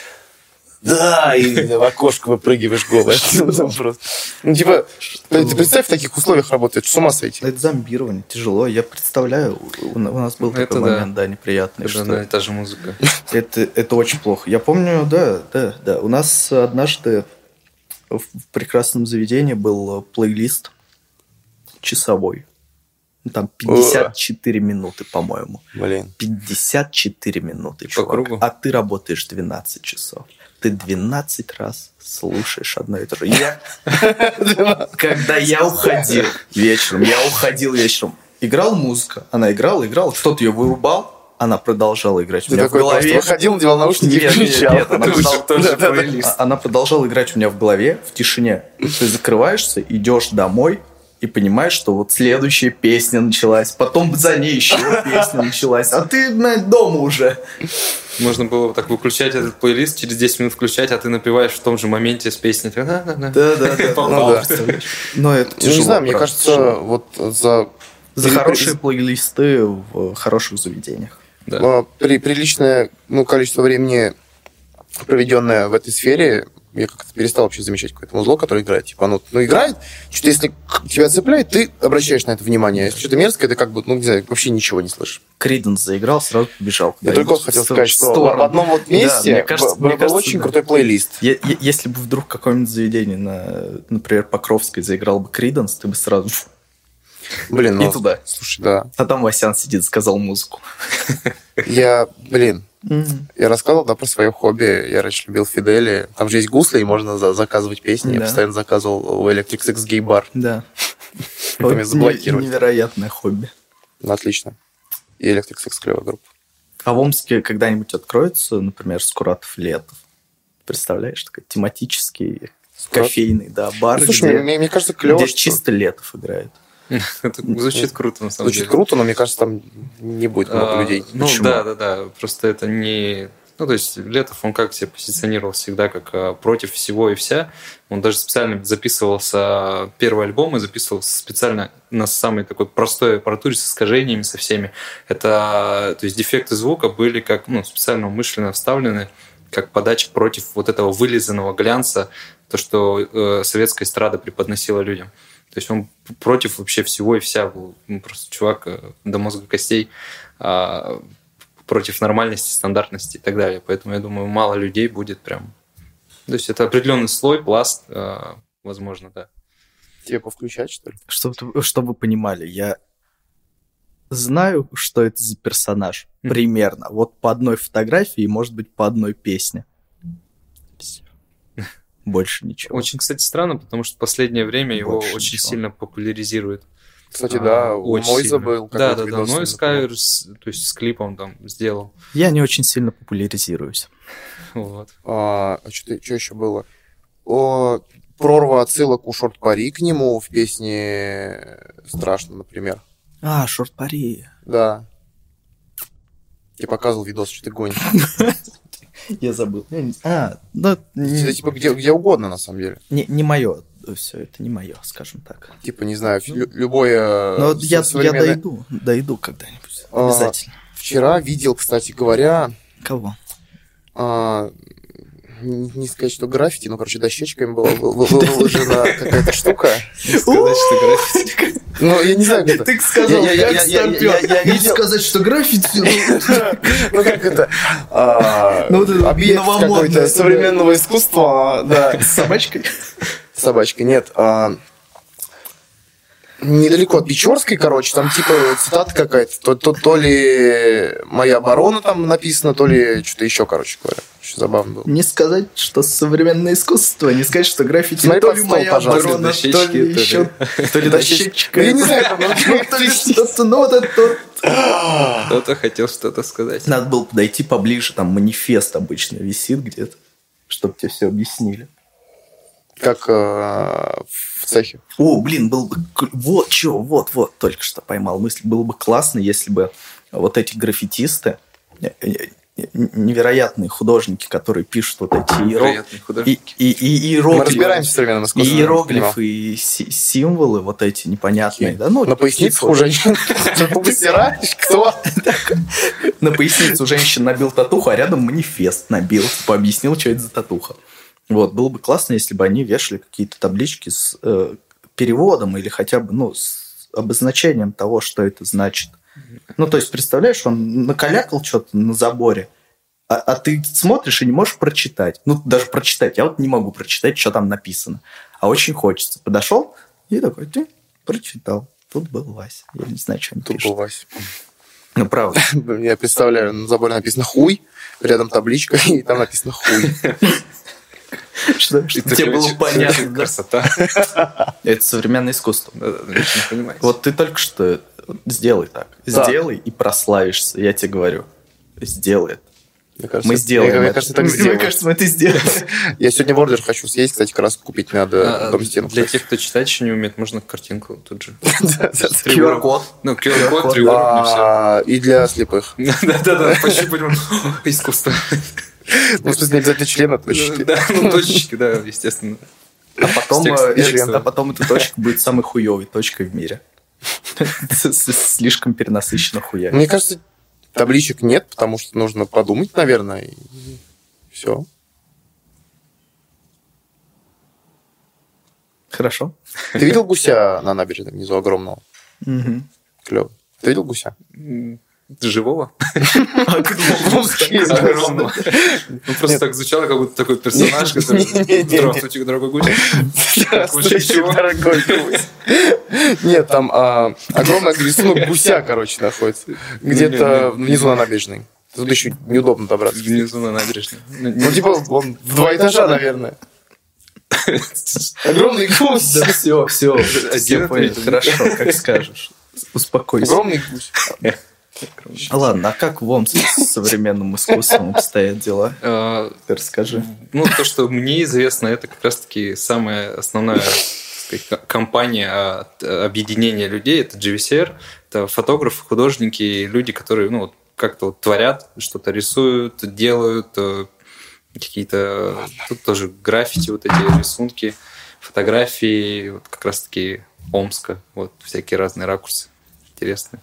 да, и в окошко выпрыгиваешь голый. Ну, типа, ты представь, в таких условиях работает, с ума сойти. Это зомбирование, тяжело. Я представляю, у, нас был такой момент, да, неприятный, Это одна и та же музыка. это, это очень плохо. Я помню, да, да, да. У нас однажды в прекрасном заведении был плейлист часовой. Ну, Там 54 минуты, по-моему. Блин. 54 минуты, По чувак. кругу? А ты работаешь 12 часов. Ты 12 раз слушаешь одно и то же. Я, когда я уходил вечером, я уходил вечером, играла музыка, она играла, играла, кто-то ее вырубал, она продолжала играть у меня в такой голове. выходил, надевал наушники Нет, нет, включал. нет, она, уже продол- тоже Да-да-да. плейлист. А- она продолжала играть у меня в голове в тишине. Ты закрываешься, идешь домой и понимаешь, что вот следующая песня началась, потом за ней еще песня началась, а ты блядь, дома уже. Можно было так выключать этот плейлист, через 10 минут включать, а ты напиваешь в том же моменте с песней. Ты, «Да-да-да». Да-да-да. Попал, Ну да. Но это тяжело. не знаю, мне кажется, вот за За хорошие плейлисты в хороших заведениях. Да. а, при, приличное ну, количество времени, проведенное в этой сфере, я как-то перестал вообще замечать какое-то музло, которое играет. Типа, оно ну, играет, что-то если тебя цепляет, ты обращаешь на это внимание. А Если что-то мерзкое, ты как бы, ну, не знаю, вообще ничего не слышишь. Криденс заиграл, сразу побежал. Я только хотел сказать, что в одном вот месте мне кажется- был очень крутой плейлист. Если бы вдруг какое-нибудь заведение, на, например, Покровской заиграл бы Криденс, ты бы сразу Блин, и ну, туда. слушай, да. А там Васян сидит, сказал музыку. Я, блин, я рассказывал, да, про свое хобби. Я раньше любил Фидели. Там же есть гусли, и можно за- заказывать песни. Я Да. постоянно заказывал у Electric Six Gay Bar. Да. Невероятное хобби. Отлично. И Electric Six клевая группа. А в Омске когда-нибудь откроется, например, Скуратов Летов? Представляешь, такой тематический Скурат? кофейный, да, бар, Ну, слушай, где, мне, мне кажется, клево, где что- чисто Летов играет. Звучит круто, на самом Звучит деле. круто, но мне кажется, там не будет много А, людей. Ну Почему? да, да, да. Просто это не. Ну, то есть Летов, он как себя позиционировал всегда, как а, против всего и вся. Он даже специально записывался, первый альбом и записывался специально на самой такой простой аппаратуре с искажениями, со всеми. Это, то есть дефекты звука были как, ну, специально умышленно вставлены, как подача против вот этого вылизанного глянца, то, что э, советская эстрада преподносила людям. То есть он против вообще всего и вся был. Ну, просто чувак э, до мозга костей а, против нормальности, стандартности и так далее. Поэтому я думаю, мало людей будет прям... То есть это определенный слой, пласт, а, возможно, да. Тебе повключать, что ли? Чтобы, чтобы вы понимали, я знаю, что это за персонаж. Примерно. Вот по одной фотографии, и, может быть, по одной песне. Больше ничего. Очень, кстати, странно, потому что в последнее время его Больше очень ничего. сильно популяризируют. Кстати, да, А, у очень Мойза сильно. был Да, да, да. Cover, с- то есть с клипом там сделал. Я не очень сильно популяризируюсь. Вот. А, что, еще было? О, прорва отсылок у Шорт Пари к нему в песне «Страшно», например. А, шорт пари. Да. Я показывал видос, что ты гонишь. Я забыл. Я не- А, ну, Это не, типа где, где угодно, на самом деле. не, мое. Все, это не мое, скажем так. Типа, не знаю, лю- любое... Но вот со- я, я современное- дойду, дойду когда-нибудь. А, Обязательно. Вчера видел, кстати говоря, Кого? а, не не сказать, что граффити, но, короче, дощечками была вы- вы- вы- выложена какая-то штука. Сказать, что граффити. Ну, я не знаю, как это. Ты сказал, как Или видел. сказать, что граффити... Ну, как это? а, Ну, это Объект какой-то современного искусства, да. С собачкой? Собачка, нет. Недалеко от Печорской, короче, там типа цитата какая-то. То, то, то ли моя оборона там написано, то ли что-то еще, короче говоря. Очень забавно было. Не сказать, что современное искусство, не сказать, что граффити Смотри то ли стол, моя пожалуйста, оборона, то то ли ли- еще, то ли дощечка. Ну, я не знаю, ну, то ли что-то, ну вот это. Кто-то хотел что-то сказать. Надо было подойти поближе, там манифест обычно висит где-то, чтобы тебе все объяснили. Как э, в цехе. О, блин, был бы... Вот, что, вот, вот, только что поймал мысль. Было бы классно, если бы вот эти граффитисты, э, э, невероятные художники, которые пишут вот эти иеро- Невероятные и, и, и Мы иероглифы, разбираемся в современном и искусстве. иероглифы, и си- символы вот эти непонятные. Да, ну, На типа- у женщин. Кто? На поясницу женщин набил татуху, а рядом манифест набил, типа объяснил, что это за татуха. Вот, было бы классно, если бы они вешали какие-то таблички с э, переводом или хотя бы, ну, с обозначением того, что это значит. Ну, то есть, представляешь, он накалякал что-то на заборе, а, а ты смотришь и не можешь прочитать. Ну, даже прочитать. Я вот не могу прочитать, что там написано. А очень хочется. Подошел и такой, ты прочитал. Тут был Вася. Я не знаю, что он Тут пишет. был Вася. Ну, правда. Я представляю, на заборе написано «хуй», рядом табличка, и там написано «хуй». Что, тебе было понятно. Красота. Это современное искусство. Вот ты только что сделай так. Да. Сделай и прославишься. Я тебе говорю. Сделай это. Мне кажется, Мы сделаем Мне это. кажется, так Мне сделаем. кажется, мы это сделаем. Я сегодня в ордер хочу съесть, кстати, как раз купить надо А, дом стену. Для тех, кто читать еще не умеет, можно картинку тут же. Три QR уровня. код. Ну, QR-код, три уровня, все. И для слепых. Да-да-да, пощупать. Искусство. Ну, смысле, не обязательно члена точки. Да, ну, точечки, да, естественно. А потом, а потом эта точка будет самой хуевой точкой в мире. Слишком перенасыщенно хуя. Мне кажется, табличек нет, потому что нужно подумать, наверное, и все. Хорошо. Ты видел гуся на набережной внизу огромного? Мгм. Клево. Ты видел гуся? Живого? Огромного. Ну, просто так звучало, как будто такой персонаж, который... Здравствуйте, дорогой гусь. Здравствуйте, дорогой гусь. Нет, там а, огромный рисунок гуся, короче, находится. Где-то внизу на набережной. Тут еще неудобно добраться. Внизу на набережной. Ну, Ну, типа, он в два этажа, наверное. Огромный гусь. Да все, все. Хорошо, как скажешь. Успокойся. Огромный гусь. Ладно, а как в Омске с современным искусством обстоят дела? А, Ты расскажи. Ну, то, что мне известно, это как раз-таки самая основная сказать, компания объединения людей. Это GVCR, это фотографы, художники, люди, которые ну, вот как-то вот творят, что-то рисуют, делают, э, какие-то... Тут тоже граффити, вот эти рисунки, фотографии, вот как раз-таки Омска, вот всякие разные ракурсы интересные.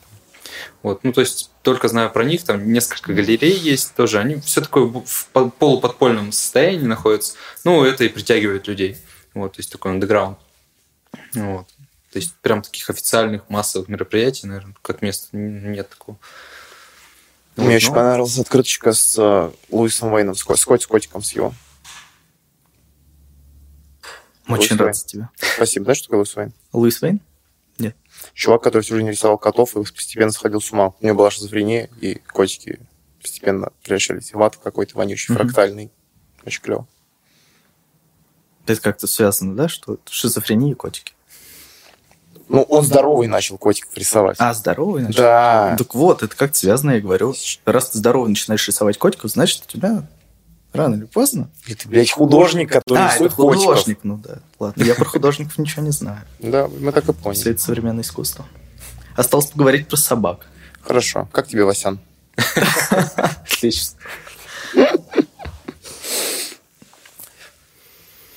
Вот, ну, то есть, только знаю про них, там несколько галерей есть тоже, они все такое в по- полуподпольном состоянии находятся, ну, это и притягивает людей, вот, то есть, такой андеграунд, вот. То есть, прям таких официальных массовых мероприятий, наверное, как места н- нет такого. Вот, Мне очень ну, понравилась открыточка с э, Луисом Уэйном, с, с кот- с котиком с его. Очень Луис рад Уэйн. за тебя. Спасибо. Знаешь, что такое Луис Уэйн? Луис Вейн? Чувак, который всю жизнь рисовал котов и постепенно сходил с ума. У него была шизофрения, и котики постепенно превращались в ад какой-то вонючий, Мгм. фрактальный. Очень клево. Это как-то связано, да, что шизофрения и котики? Ну, он здоровый начал котиков рисовать. А, здоровый, значит? Да. Так вот, это как связано, я говорю. Раз ты здоровый начинаешь рисовать котиков, значит, у тебя рано или поздно... И ты, блядь, художник, который а, это рисует котиков. художник, ну да. Ладно, я про художников ничего не знаю. Да, мы так и Все поняли. это современное искусство. Осталось поговорить про собак. Хорошо. Как тебе, Васян? Отлично.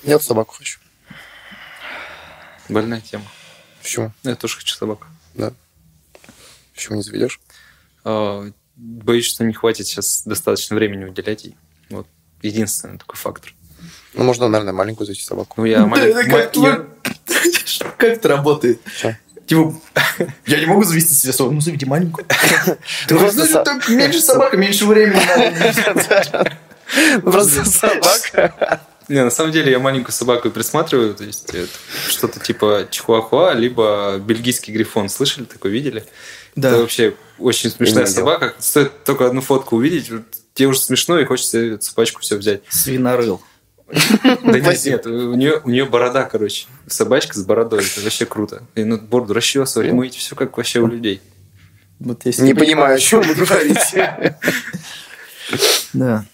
Я вот собаку хочу. Больная тема. Почему? Я тоже хочу собаку. Да. Почему не заведешь? А, Боюсь, что не хватит сейчас достаточно времени уделять ей. Вот единственный такой фактор. Ну, можно, наверное, маленькую завести собаку. Ну, я маленький... Да, как, это работает? Типа, я не могу завести себе собаку, ну заведи маленькую. Ты Просто просто меньше собака, меньше времени надо. Просто собака. Не, на самом деле я маленькую собаку присматриваю, то есть это что-то типа чихуахуа, либо бельгийский грифон. Слышали такое, видели? Это Да. вообще очень смешная собака. Стоит только одну фотку увидеть, тебе уже смешно, и хочется эту собачку все взять. Свинорыл. Да нет, нет, у нее, у нее борода, короче. Собачка с бородой, это вообще круто. И ну, бороду расчесывать, мыть, все как вообще у людей. Вот если Не понимаю, о чем вы говорите. Да.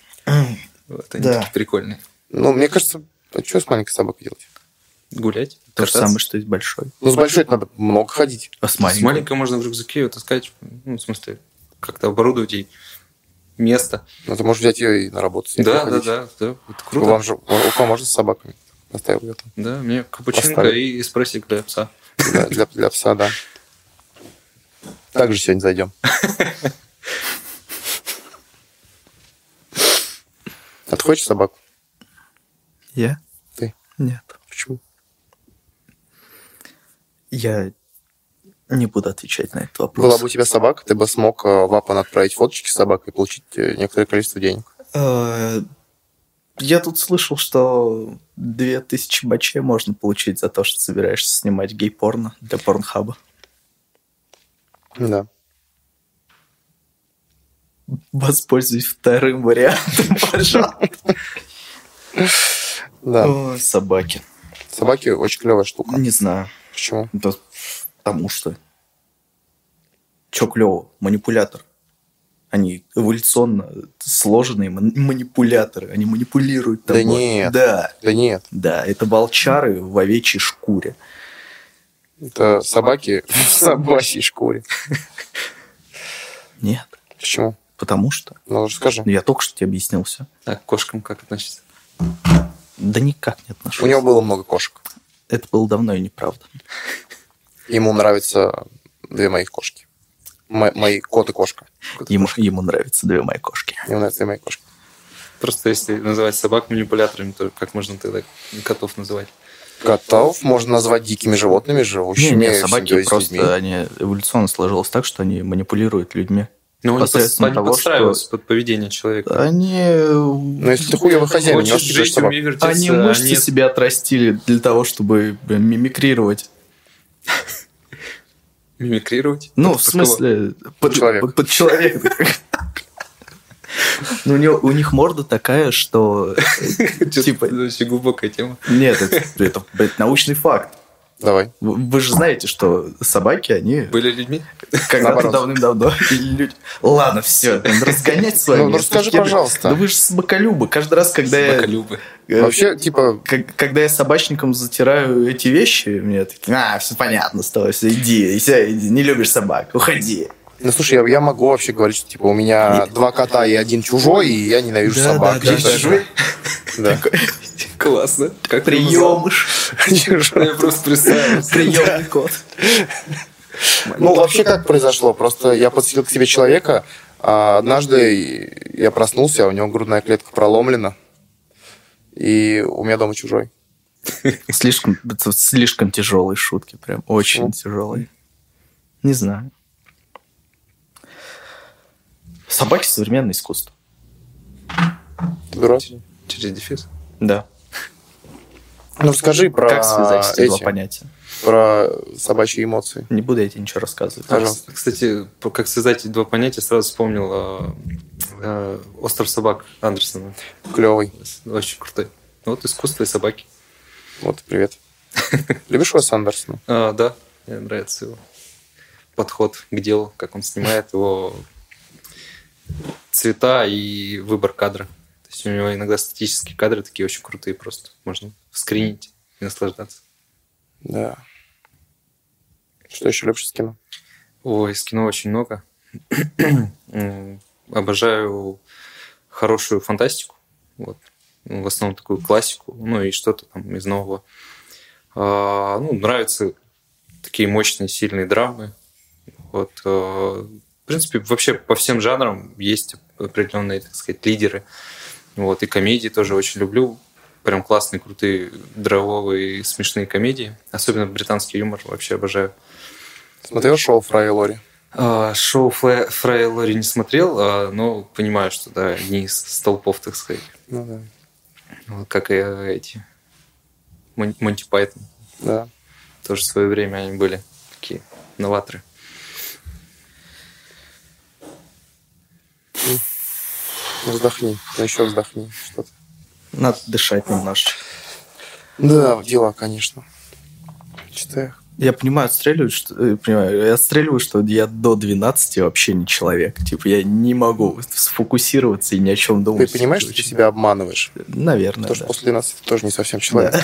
Вот они Да. такие прикольные. Ну, мне кажется, а что с маленькой собакой делать? Гулять. То же самое, что и с большой. Ну, с большой надо много ходить. А с С маленькой? маленькой можно в рюкзаке ее таскать, ну, в смысле, как-то оборудовать ей место. Ну, ты можешь взять ее и на работу Да, да, да, да, это У круто. Вам же, у кого можно с собаками? Оставил ее там. Да, мне капучинка Поставил. и эспрессик для пса. Для, для, для пса, да. Также сегодня зайдем. А ты хочешь собаку? Я? Ты? Нет. Почему? Я не буду отвечать на этот вопрос. Была бы у тебя собака, ты бы смог э, в Апан отправить фоточки с собакой и получить э, некоторое количество денег. Э, Я тут слышал, что 2000 бачей можно получить за то, что собираешься снимать гей-порно для порнхаба. Да. Воспользуюсь вторым вариантом, пожалуйста. Да. Собаки. Собаки очень клевая штука. Не знаю. Почему? Да потому что... Чё клево? Манипулятор. Они эволюционно сложенные ман- манипуляторы. Они манипулируют Да тобой. нет. Да, Да нет. да. Это волчары в овечьей шкуре. Это собаки в собачьей шкуре. Нет. Почему? Потому что... Ну, расскажи. Я только что тебе объяснил все. А к кошкам как относится? Да никак не отношусь. У него было много кошек. Это было давно и неправда. Ему нравятся две моих кошки. Мо- мои кот и кошка. Ему, ему нравятся две мои кошки. Ему нравятся две мои кошки. Просто если называть собак манипуляторами, то как можно тогда котов называть? Котов можно назвать дикими животными, Не, живущими не, в собаки просто, людьми. они эволюционно сложилось так, что они манипулируют людьми. Ну, они, Посредством они того, подстраиваются под поведение человека. Они... Но если ты хуевый хозяин, не Хочешь воспитываешь жить, собак. умей вертеться, Они а мышцы нет. себе отрастили для того, чтобы мимикрировать. Мимикрировать? Ну, Под в смысле, под, человека. под- человека. Ну, у, него- у них морда такая, что... Типа- Очень глубокая тема. Нет, это, научный факт. Давай. Вы, вы же знаете, что собаки, они Были людьми? когда-то давным-давно люди... Ладно, все, разгонять с вами. Ну, ну, расскажи, пожалуйста. Да вы же собаколюбы. Каждый раз, когда я... Э, Вообще, типа, как- когда я собачникам затираю эти вещи, мне такие, а, все понятно с тобой, всё, иди, всё, иди, не любишь собак, уходи. ну слушай, я, я могу вообще говорить, что типа у меня два кота и один чужой, и я ненавижу Да, собак. да, да, Чужой? Да. Классно. Как? Приемыш, Я просто представил. приемный кот. Ну, вообще как произошло? Просто я подселил к себе человека, а однажды я проснулся, а у него грудная клетка проломлена, и у меня дома чужой. Слишком, слишком тяжелые шутки, прям очень тяжелые. Не знаю. Собаки современное искусство. Ты дурак? Через дефис. Да. Ну, расскажи про Как связать эти два понятия? про собачьи эмоции. Не буду я тебе ничего рассказывать. Пожалуйста. Кстати, как связать эти два понятия, сразу вспомнил э, «Остров собак» Андерсона. Клевый. Очень крутой. Вот искусство и собаки. Вот, привет. Любишь Уэса Андерсона? А, да, Мне нравится его подход к делу, как он снимает его цвета и выбор кадра. То есть у него иногда статические кадры такие очень крутые просто. Можно скринить и наслаждаться. Да. Что еще любишь из кино? Ой, из кино очень много. Обожаю хорошую фантастику. Вот. Ну, В основном такую классику. Ну и что-то там из нового. А, ну, нравятся такие мощные, сильные драмы. Вот. а, В принципе, вообще по всем жанрам есть определенные, так сказать, лидеры. Вот. И комедии тоже очень люблю. Прям классные, крутые, драйвовые, смешные комедии. Особенно британский юмор вообще обожаю. Смотрел шоу Фрай и Лори? А, Шоу и Лори не смотрел, а, но понимаю, что да, не из столпов, так сказать. Ну да. Вот Как и эти Мон- Монти Пайтон. Да. Тоже в свое время они были такие новаторы. Вздохни. Ну, еще вздохни. Что-то. Надо дышать немножко. Да, дела, конечно. Читаю. Я понимаю, отстреливаю, что, э, понимаю, я отстреливаю, что я до 12 вообще не человек. Типа я не могу сфокусироваться и ни о чем Ты думать. понимаешь, что ты себя обманываешь? Наверное, Потому что да. после 12 ты тоже не совсем человек.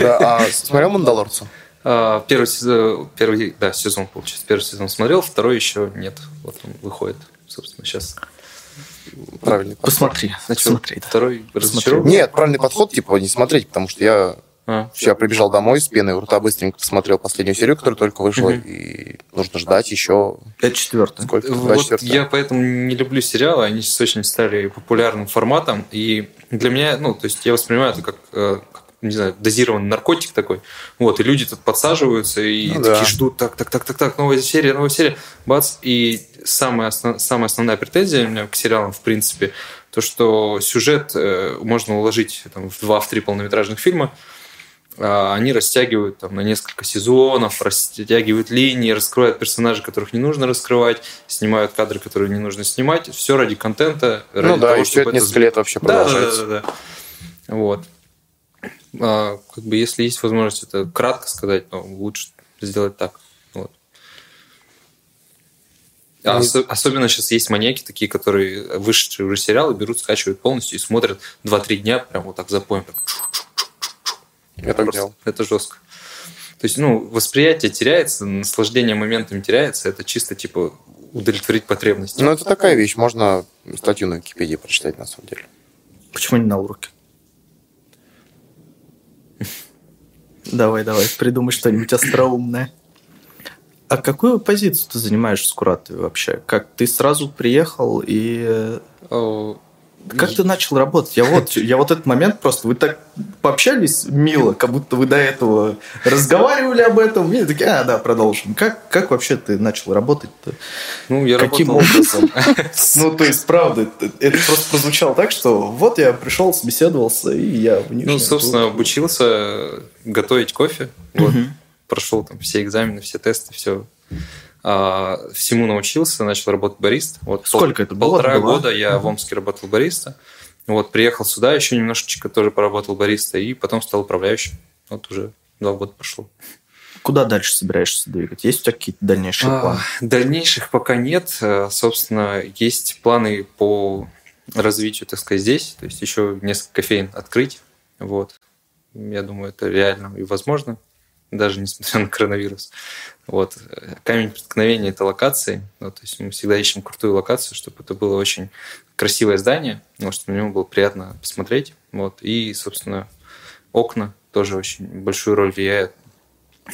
А смотрел «Мандалорца»? Первый сезон, первый, да, сезон, получается. Первый сезон смотрел, второй еще нет. Вот он выходит, собственно, сейчас. Правильный подход. Посмотри, Начал посмотри. да. второй разочарован. Нет, правильный подход, типа, не смотреть, потому что я А, вчера прибежал домой с пеной у рта, быстренько посмотрел последнюю серию, которая только вышла, и нужно ждать еще Это четвертый. сколько? Вот 24 я поэтому не люблю сериалы, они сейчас очень стали популярным форматом, и для меня, ну, то есть я воспринимаю это как, э, как, не знаю, дозированный наркотик такой, вот, и люди тут подсаживаются и Ну такие да. ждут, так, так, так, так, так, новая серия, новая серия, бац, и самая, основ- самая основная претензия у меня к сериалам, в принципе, то, что сюжет э, можно уложить там, в два-три полнометражных фильма, а они растягивают там, на несколько сезонов, растягивают линии, раскрывают персонажей, которых не нужно раскрывать, снимают кадры, которые не нужно снимать. Все ради контента, ради Ну да, того, и все это несколько лет вообще Да, да, да, продолжается. да, да. Вот. А, как бы если есть возможность это кратко сказать, то лучше сделать так. Вот. А Ну, осо- особенно сейчас есть маньяки такие, которые вышедшие уже сериалы берут, скачивают полностью и смотрят 2-3 дня прям вот так запоем. Я так Просто делал. Это жестко. То есть, ну, восприятие теряется, наслаждение моментом теряется. Это чисто, типа, удовлетворить потребности. Ну, это такая вещь, можно статью на Википедии прочитать, на самом деле. Почему не на уроке? Давай, давай, придумай что-нибудь остроумное. А какую позицию ты занимаешь в Скуратове вообще? Как ты сразу приехал и э, как ты начал работать? Я вот, я вот этот момент просто, вы так пообщались мило, как будто вы до этого разговаривали об этом, и такие, а, да, продолжим. Как, как вообще ты начал работать-то? Ну, я Каким работал... образом? Ну, то есть, правда, это, просто прозвучало так, что вот я пришел, собеседовался, и я Ну, собственно, обучился готовить кофе. Вот. Прошел там все экзамены, все тесты, все. А, всему научился, начал работать барист. Вот Сколько это было? Полтора Два? года я в Омске работал бариста. Вот, приехал сюда, еще немножечко тоже поработал бариста, и потом стал управляющим. Вот уже два года прошло. Куда дальше собираешься двигать? Есть у тебя какие-то дальнейшие А, планы? Дальнейших пока нет. Э, Собственно, есть планы по развитию, так сказать, здесь. То есть еще несколько кофеин открыть. Вот. Я думаю, это реально и возможно, даже несмотря на коронавирус. Вот. Камень преткновения – это локации. Ну, то есть мы всегда ищем крутую локацию, чтобы это было очень красивое здание, ну, чтобы на него было приятно посмотреть. Вот. И, собственно, окна тоже очень большую роль влияют.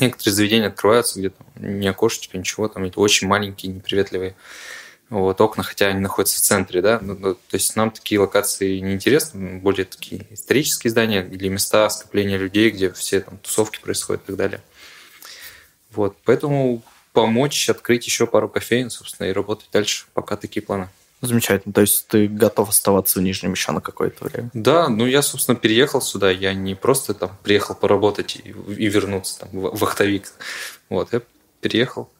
Некоторые заведения открываются где-то не окошечко, ничего, там эти очень маленькие, неприветливые вот, окна, хотя они находятся в центре, да, Ну, ну, то есть нам такие локации не интересны, более такие исторические здания или места скопления людей, где все там тусовки происходят и так далее. Вот, поэтому помочь открыть еще пару кофеин, собственно, и работать дальше, пока такие планы. Замечательно. То есть ты готов оставаться в Нижнем еще на какое-то время? Да, ну я, собственно, переехал сюда. Я не просто там приехал поработать и, и вернуться там в вахтовик. Вот, я переехал.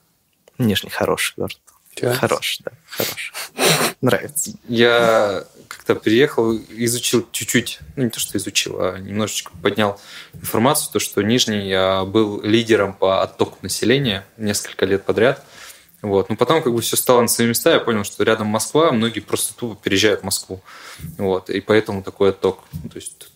Нижний хороший город. Хорош, да, хорош. Нравится. Я как-то приехал, изучил чуть-чуть, ну не то, что изучил, а немножечко поднял информацию, то, что Нижний а, был лидером по оттоку населения несколько лет подряд. Вот. Но потом как бы все стало на свои места, я понял, что рядом Москва, многие просто тупо переезжают в Москву. Вот. И поэтому такой отток. То есть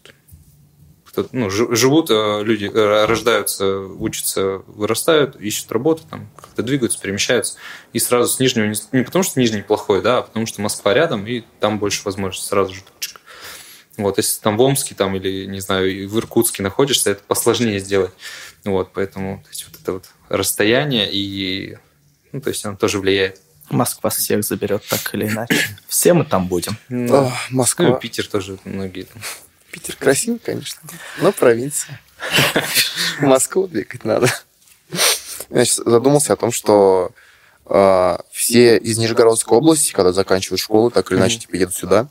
кто, ну, живут э, люди, э, рождаются, учатся, вырастают, ищут работу, там как-то двигаются, перемещаются. И сразу с Нижнего, не потому что Нижний плохой, да, а потому что Москва рядом, и там больше возможностей сразу же. Вот, если там в Омске там, или, не знаю, в Иркутске находишься, это посложнее сделать. Вот, поэтому то есть, вот это вот расстояние и ну, то есть оно тоже влияет. Москва всех заберет так или иначе. Все мы там будем. Ну, О, Москва. Ну, Питер тоже многие там. Питер красивый, конечно, но провинция. В Москву двигать надо. Я сейчас задумался о том, что э, все из Нижегородской области, когда заканчивают школу, так или иначе, типа, едут сюда.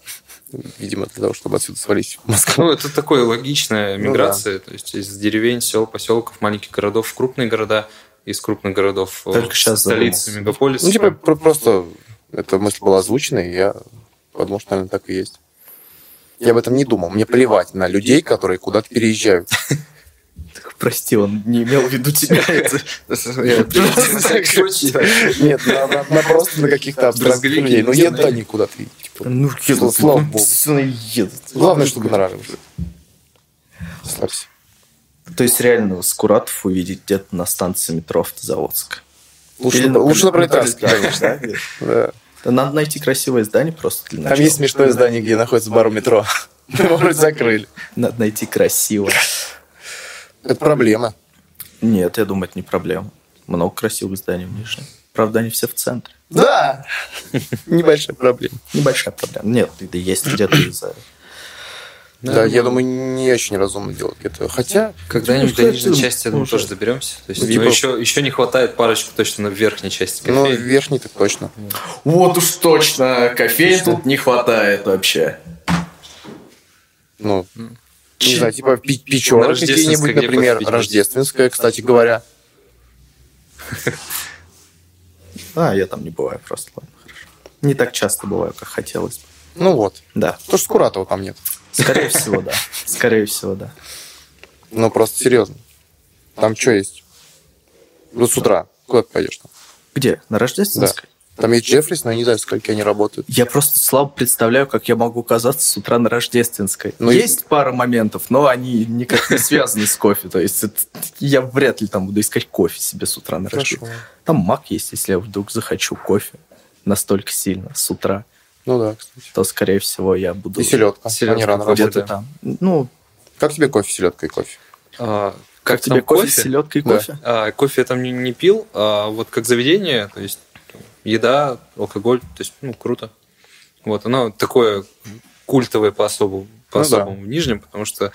Видимо, для того, чтобы отсюда свалить в Москву. Ну, это такое логичная миграция. Ну, да. То есть из деревень, сел, поселков, маленьких городов в крупные города, из крупных городов Только сейчас столицы, мегаполисы. Ну, типа, просто эта мысль была озвучена, и я подумал, что, наверное, так и есть. Я об этом не думал. Мне плевать на людей, которые куда-то переезжают. Прости, он не имел в виду тебя. Нет, на просто на каких-то абстрактных людей. Ну, нет, да, никуда ты. Типа, ну, слава богу. Главное, чтобы гонорары Славься. То есть реально Скуратов увидеть где-то на станции метро Автозаводск. Лучше, на, лучше на Пролетарске, конечно. Да. Надо найти красивое здание просто для начала. Там есть смешное здание, где находится бар метро. Его вроде закрыли. Надо найти красивое. Это проблема. Нет, я думаю, это не проблема. Много красивых зданий в Нижнем. Правда, они все в центре. Да! Небольшая проблема. Небольшая проблема. Нет, есть где-то из-за да, да я думаю, не очень разумно делать это. Хотя... Когда-нибудь ну, до нижней части, я думаю, тоже доберемся. То есть, ну, типа... еще, еще не хватает парочку точно на верхней части кофеин. Ну, верхней так точно. Вот уж точно. Кофеин тут не хватает вообще. Ну, не знаю, типа печенок какие-нибудь, например, рождественская, кстати говоря. А, я там не бываю просто, ладно, хорошо. Не так часто бываю, как хотелось бы. Ну вот. Да. То, что Скуратова там нет. Скорее всего, да. Скорее всего, да. Ну, просто серьезно. Там что есть? Ну, с утра. Куда ты пойдешь там? Где? На Рождественской? Да. Там есть Джеффрис, но я не знаю, сколько они работают. Я просто слабо представляю, как я могу оказаться с утра на Рождественской. Ну, есть и... пара моментов, но они никак не связаны с кофе. То есть это, я вряд ли там буду искать кофе себе с утра на Рождественской. Там мак есть, если я вдруг захочу кофе настолько сильно с утра. Ну да, кстати. То, скорее всего, я буду... И селедка. селедка Они рано работают. Там. Ну, как тебе кофе, селедка и кофе? А, как, как тебе кофе, кофе, селедка и кофе? Да. А, кофе я там не, не пил, а вот как заведение, то есть еда, алкоголь, то есть, ну, круто. Вот, оно такое культовое по-особому, по-особому ну, да. в Нижнем, потому что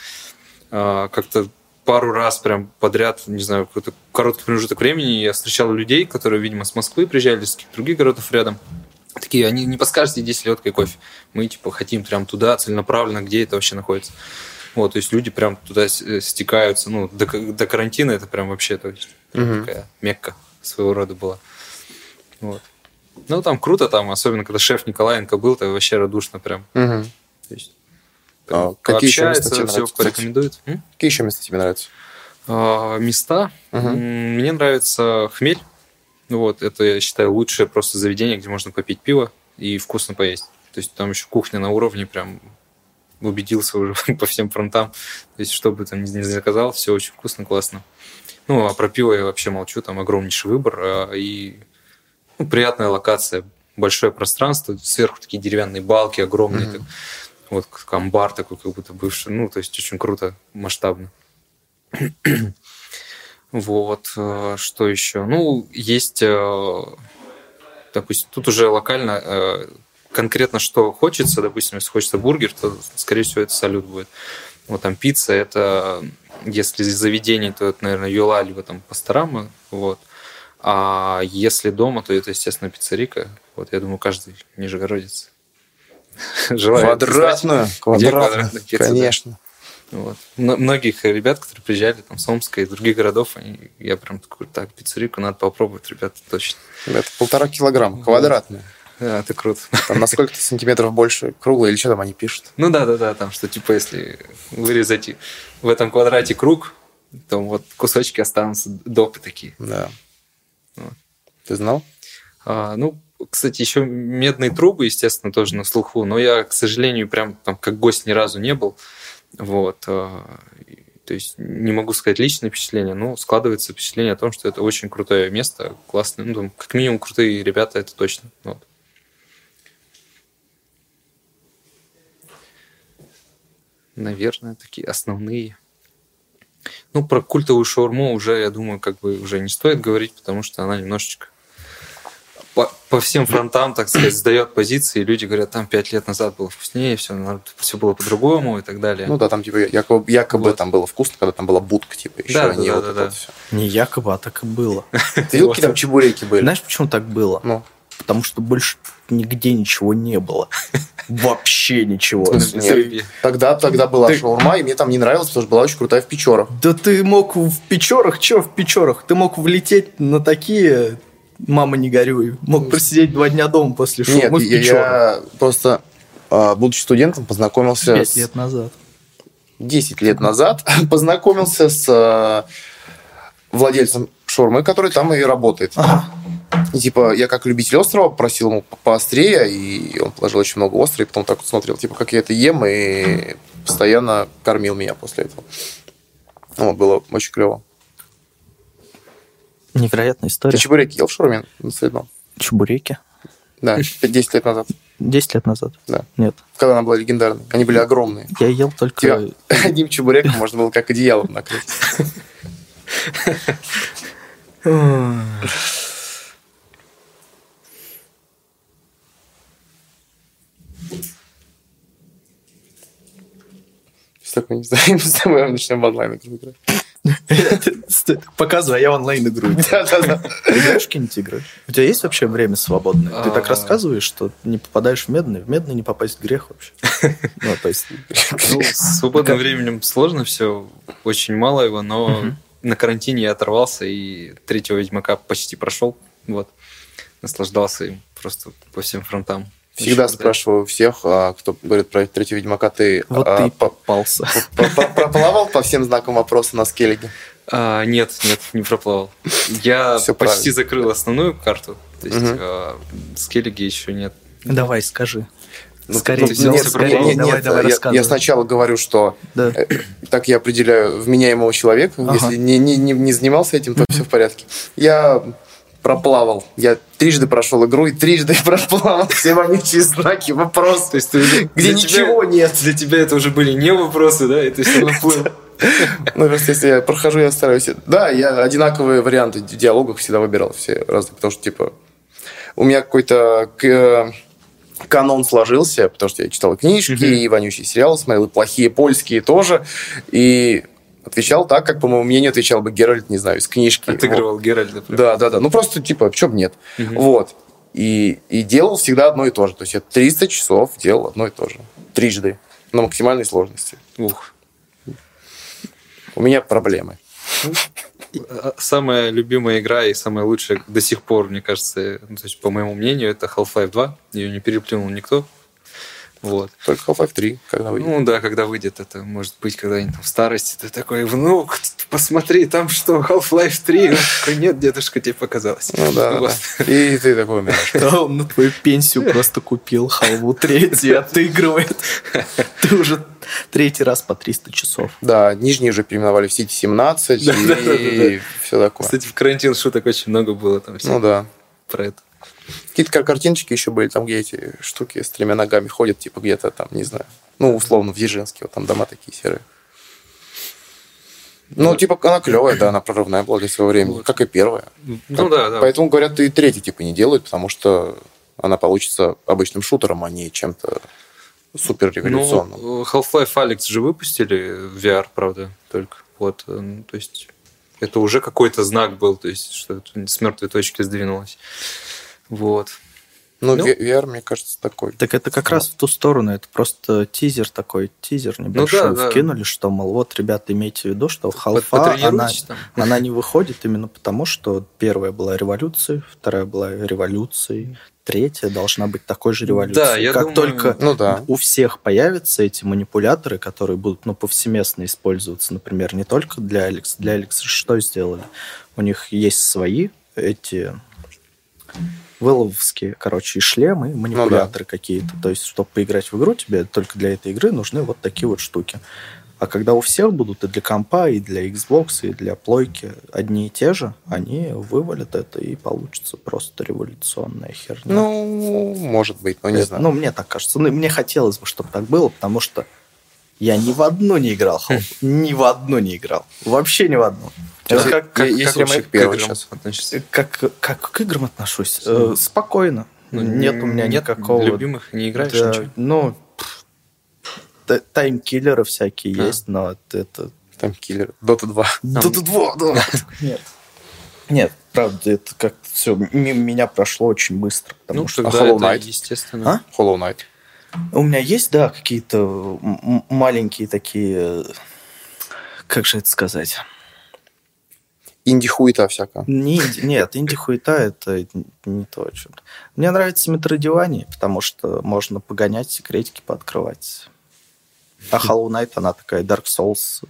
а, как-то пару раз прям подряд, не знаю, какой-то короткий промежуток времени я встречал людей, которые, видимо, с Москвы приезжали, из каких-то других городов рядом, такие, они не подскажете, где селедка и кофе. Мы, типа, хотим прям туда, целенаправленно, где это вообще находится. Вот, то есть люди прям туда э, стекаются. Ну, до, до карантина это прям вообще, то есть, угу. такая мекка своего рода была. Вот. Ну, там круто, там, особенно когда шеф Николаенко был, то вообще радушно прям. Угу. То есть, а, какие еще места тебе все нравятся? порекомендует. М? Какие еще места тебе нравятся? А, места? Угу. Мне нравится хмель. Ну вот, это, я считаю, лучшее просто заведение, где можно попить пиво и вкусно поесть. То есть там еще кухня на уровне, прям убедился уже по всем фронтам. То есть, что бы там ни заказал, все очень вкусно, классно. Ну, а про пиво я вообще молчу, там огромнейший выбор а, и ну, приятная локация, большое пространство, сверху такие деревянные балки огромные, mm-hmm. так, вот как амбар такой, как будто бывший, ну, то есть очень круто, масштабно. Вот, э, что еще? Ну, есть, э, допустим, тут уже локально э, конкретно что хочется, допустим, если хочется бургер, то, скорее всего, это салют будет. Вот там пицца, это, если из заведений, то это, наверное, Юла, либо там Пасторама, вот. А если дома, то это, естественно, пиццерика. Вот, я думаю, каждый нижегородец желает Квадратную, квадратную, конечно. Вот. Многих ребят, которые приезжали там с Омска и других городов, они, я прям такой, так, пиццерийку надо попробовать, ребята, точно. Это полтора килограмма, квадратная. Да, это круто. Там на сколько сантиметров больше круглый или что там они пишут? Ну да, да, да, там что типа если вырезать в этом квадрате круг, то вот кусочки останутся допы такие. Да. Вот. Ты знал? А, ну, кстати, еще медные трубы, естественно, тоже на слуху, но я, к сожалению, прям там как гость ни разу не был. Вот. и- То есть не могу сказать личное впечатление, но складывается впечатление о том, что это очень крутое место, классное, ну, как минимум крутые ребята, это точно. Вот. Наверное, такие основные. Ну, про культовую шаурму уже, я думаю, как бы уже не стоит говорить, потому что она немножечко по, всем фронтам, так сказать, сдает позиции, и люди говорят, там пять лет назад было вкуснее, все, все было по-другому и так далее. Ну да, там типа якобы, якобы Вот. там было вкусно, когда там была будка, типа, еще, Да, а не да, вот да, это да. всё. Не якобы, а так и было. Ты видел, какие там чебуреки были? Знаешь, почему так было? Ну, Потому что больше нигде ничего не было. Вообще ничего. Нет? тогда, тогда была Ты- шаурма, и мне там не нравилось, потому что была очень крутая в Печорах. Да ты мог в Печорах, чё в Печорах? Ты мог влететь на такие, мама не горюй, мог просидеть два дня дома после Нет, шоу в я, Печорах. я просто, а, будучи студентом, познакомился Пять с... лет назад. 10 лет назад познакомился с а, владельцем шаурмы, который там и работает. Ага. И типа я как любитель острова просил ему по- поострее, и он положил очень много острого, и потом так вот смотрел, типа, как я это ем, и постоянно кормил меня после этого. Вот, было очень клево. Невероятная Ты история. чебуреки ел в шаурме на Цветном? Чебуреки. Да, 10 лет назад, 10 лет назад? Да. Нет. когда она была легендарной. Они были огромные. Я ел только... Тебя одним чебуреком можно было как одеялом накрыть. Что такое, не знаю, мы с тобой начнем в онлайн играть. Показывай, а я онлайн. Ты играешь какие-нибудь игры? У тебя есть вообще время свободное? Ты так А. рассказываешь, что не попадаешь в медный. В медный не попасть грех вообще. Ну, есть... Ну, с свободным временем сложно все, очень мало его, но на карантине я оторвался и третьего Ведьмака почти прошел. Вот. Наслаждался им просто по всем фронтам. Всегда круто. спрашиваю у всех, а, кто говорит про третьего Ведьмака, ты Вот а, ты попался. по- по- проплавал по всем знакам вопроса на скеллиге? А, нет, нет, не проплавал. Я почти правильно. закрыл основную карту. То есть а, скеллиги еще нет. Давай, скажи. Ну, Скорее, ну, нет, скорее, нет, давай, нет, давай, я- я сначала говорю, что Да. э, так я определяю вменяемого человека. Ага. Если не, не, не, не занимался этим, то все в порядке. Я проплавал. Я трижды прошел игру и трижды проплавал все вонючие знаки, вопросы. То есть ты Где ничего тебя- нет. Для тебя это уже были не вопросы, да, и ты все равно. Ну, просто если я прохожу, я стараюсь... Да, я одинаковые варианты ди- диалогов всегда выбирал, все разные, потому что, типа, у меня какой-то к- канон сложился, потому что я читал книжки, и вонючие сериалы смотрел, и плохие польские тоже, и отвечал так, как, по моему мнению, отвечал бы Геральт, не знаю, из книжки. Отыгрывал Геральда. прям. Да, да, да. Ну, просто, типа, почему бы нет? Вот. И, и делал всегда одно и то же. То есть я 300 часов делал одно и то же. Трижды. На максимальной сложности. Ух. У меня проблемы. А, Самая любимая игра и самая лучшая до сих пор, мне кажется, ну, то есть, по моему мнению, это Half-Life 2. Ее не переплюнул никто. Вот. Только Half-Life 3, когда выйдет. Ну да, когда выйдет, это может быть когда-нибудь там в старости. Ты такой, внук, посмотри, там что, Half-Life 3? Он такой, нет, дедушка, тебе показалось. Ну да, Вот. да. И ты такой умираешь. Да, он на твою пенсию просто купил халву третий, отыгрывает. Ты уже третий раз по 300 часов. Да, нижние уже переименовали в Сити 17 Да, да, да, да, и все такое. Кстати, в карантин шуток очень много было там Ну да. про это. Какие-то кар- картиночки еще были, там, где эти штуки с тремя ногами ходят, типа где-то там, не знаю. Ну, условно, в Дзержинске, вот там дома такие серые. Ну, типа, она клевая, да, она прорывная была для своего времени, Вот. как и первая. Ну да, да. Поэтому, говорят, и третий, типа, не делают, потому что она получится обычным шутером, а не чем-то супер революционным. Ну, Half-Life Alex же выпустили в VR, правда, только. Вот, э, ну, то есть это уже какой-то знак был, то есть что с мертвой точки сдвинулось. Вот. Ну, Ну. VR, мне кажется, такой. Так это как раз в ту сторону, это просто тизер такой, тизер небольшой Ну да, да. вкинули, что, мол, вот, ребята, имейте в виду, что халфа, она, там. она не выходит именно потому, что первая была революцией, вторая была революцией, третья должна быть такой же революцией. Да, я как думаю- только Ну да. у всех появятся эти манипуляторы, которые будут ну, повсеместно использоваться, например, не только для Алекс. Для Алекс что сделали? У них есть свои эти выловские, короче, и шлемы, и манипуляторы какие-то. То есть, чтобы поиграть в игру, тебе только для этой игры нужны вот такие вот штуки. А когда у всех будут и для компа, и для Xbox, и для плойки одни и те же, они вывалят это, и получится просто революционная херня. Ну, может быть, но не Это- знаю. Ну, мне так кажется. Ну, мне хотелось бы, чтобы так было, потому что я ни в одну не играл, Халф. Ни в одну не играл. Вообще ни в одну. Это как- как, есть как ремейк к первый играм сейчас. относишься? как, как к играм отношусь? Э, спокойно. Ну, нет у меня нет никакого... любимых, не играешь Да, ничего? Ну, таймкиллеры всякие А. есть, но это... это... Там киллер. Дота 2. Тут два, да. Нет. Нет, правда, это как-то все меня прошло очень быстро, потому Ну, что тогда Hollow это Knight? естественно. А? Hollow Knight. У меня есть, да, какие-то м- м- маленькие такие, э, как же это сказать? Инди-хуета всякая. Не инди- нет, инди-хуета это не то, о чем. Мне нравится Метродивани, потому что можно погонять, секретики пооткрывать. А Hollow Knight, она такая Dark Souls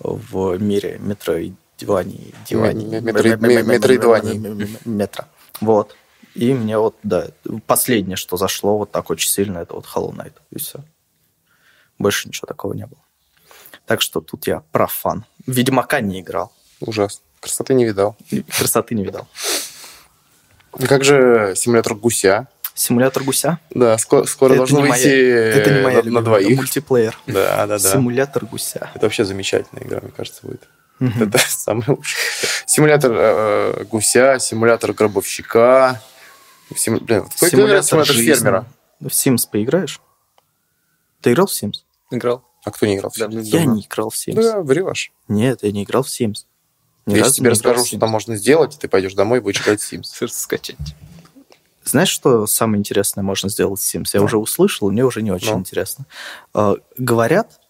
в мире Метроидвани. Дивани. Ме- ме- метроид- ме- метроидвани. Метро. Вот. И мне вот, да, последнее, что зашло вот так очень сильно, это вот Hollow Knight. И все. Больше ничего такого не было. Так что тут я профан. Ведьмака не играл. Ужасно. Красоты не видал. Красоты не видал. И Как же симулятор гуся? Симулятор гуся? Да, скоро, скоро Это должно выйти моя- Это не моя на, на любимая, двоих. Мультиплеер. Да, да, да. Симулятор гуся. Это вообще замечательная игра, мне кажется, будет. Мгм. Это самое лучшее. Симулятор э, гуся, симулятор гробовщика. Симу- Блин, вот какой Симулятор, симулятор жизни. фермера? В Sims поиграешь? Ты играл в Sims? Играл. А кто не играл? в Да, Sims? Я не играл в Sims. Да, врешь. Нет, я не играл в Sims. Ни Если тебе расскажу, в что там можно сделать, и ты пойдешь домой и будешь играть в Sims. Скачать. Знаешь, что самое интересное можно сделать в Sims? Я Ну. уже услышал, мне уже не очень Ну. интересно. Э, Говорят,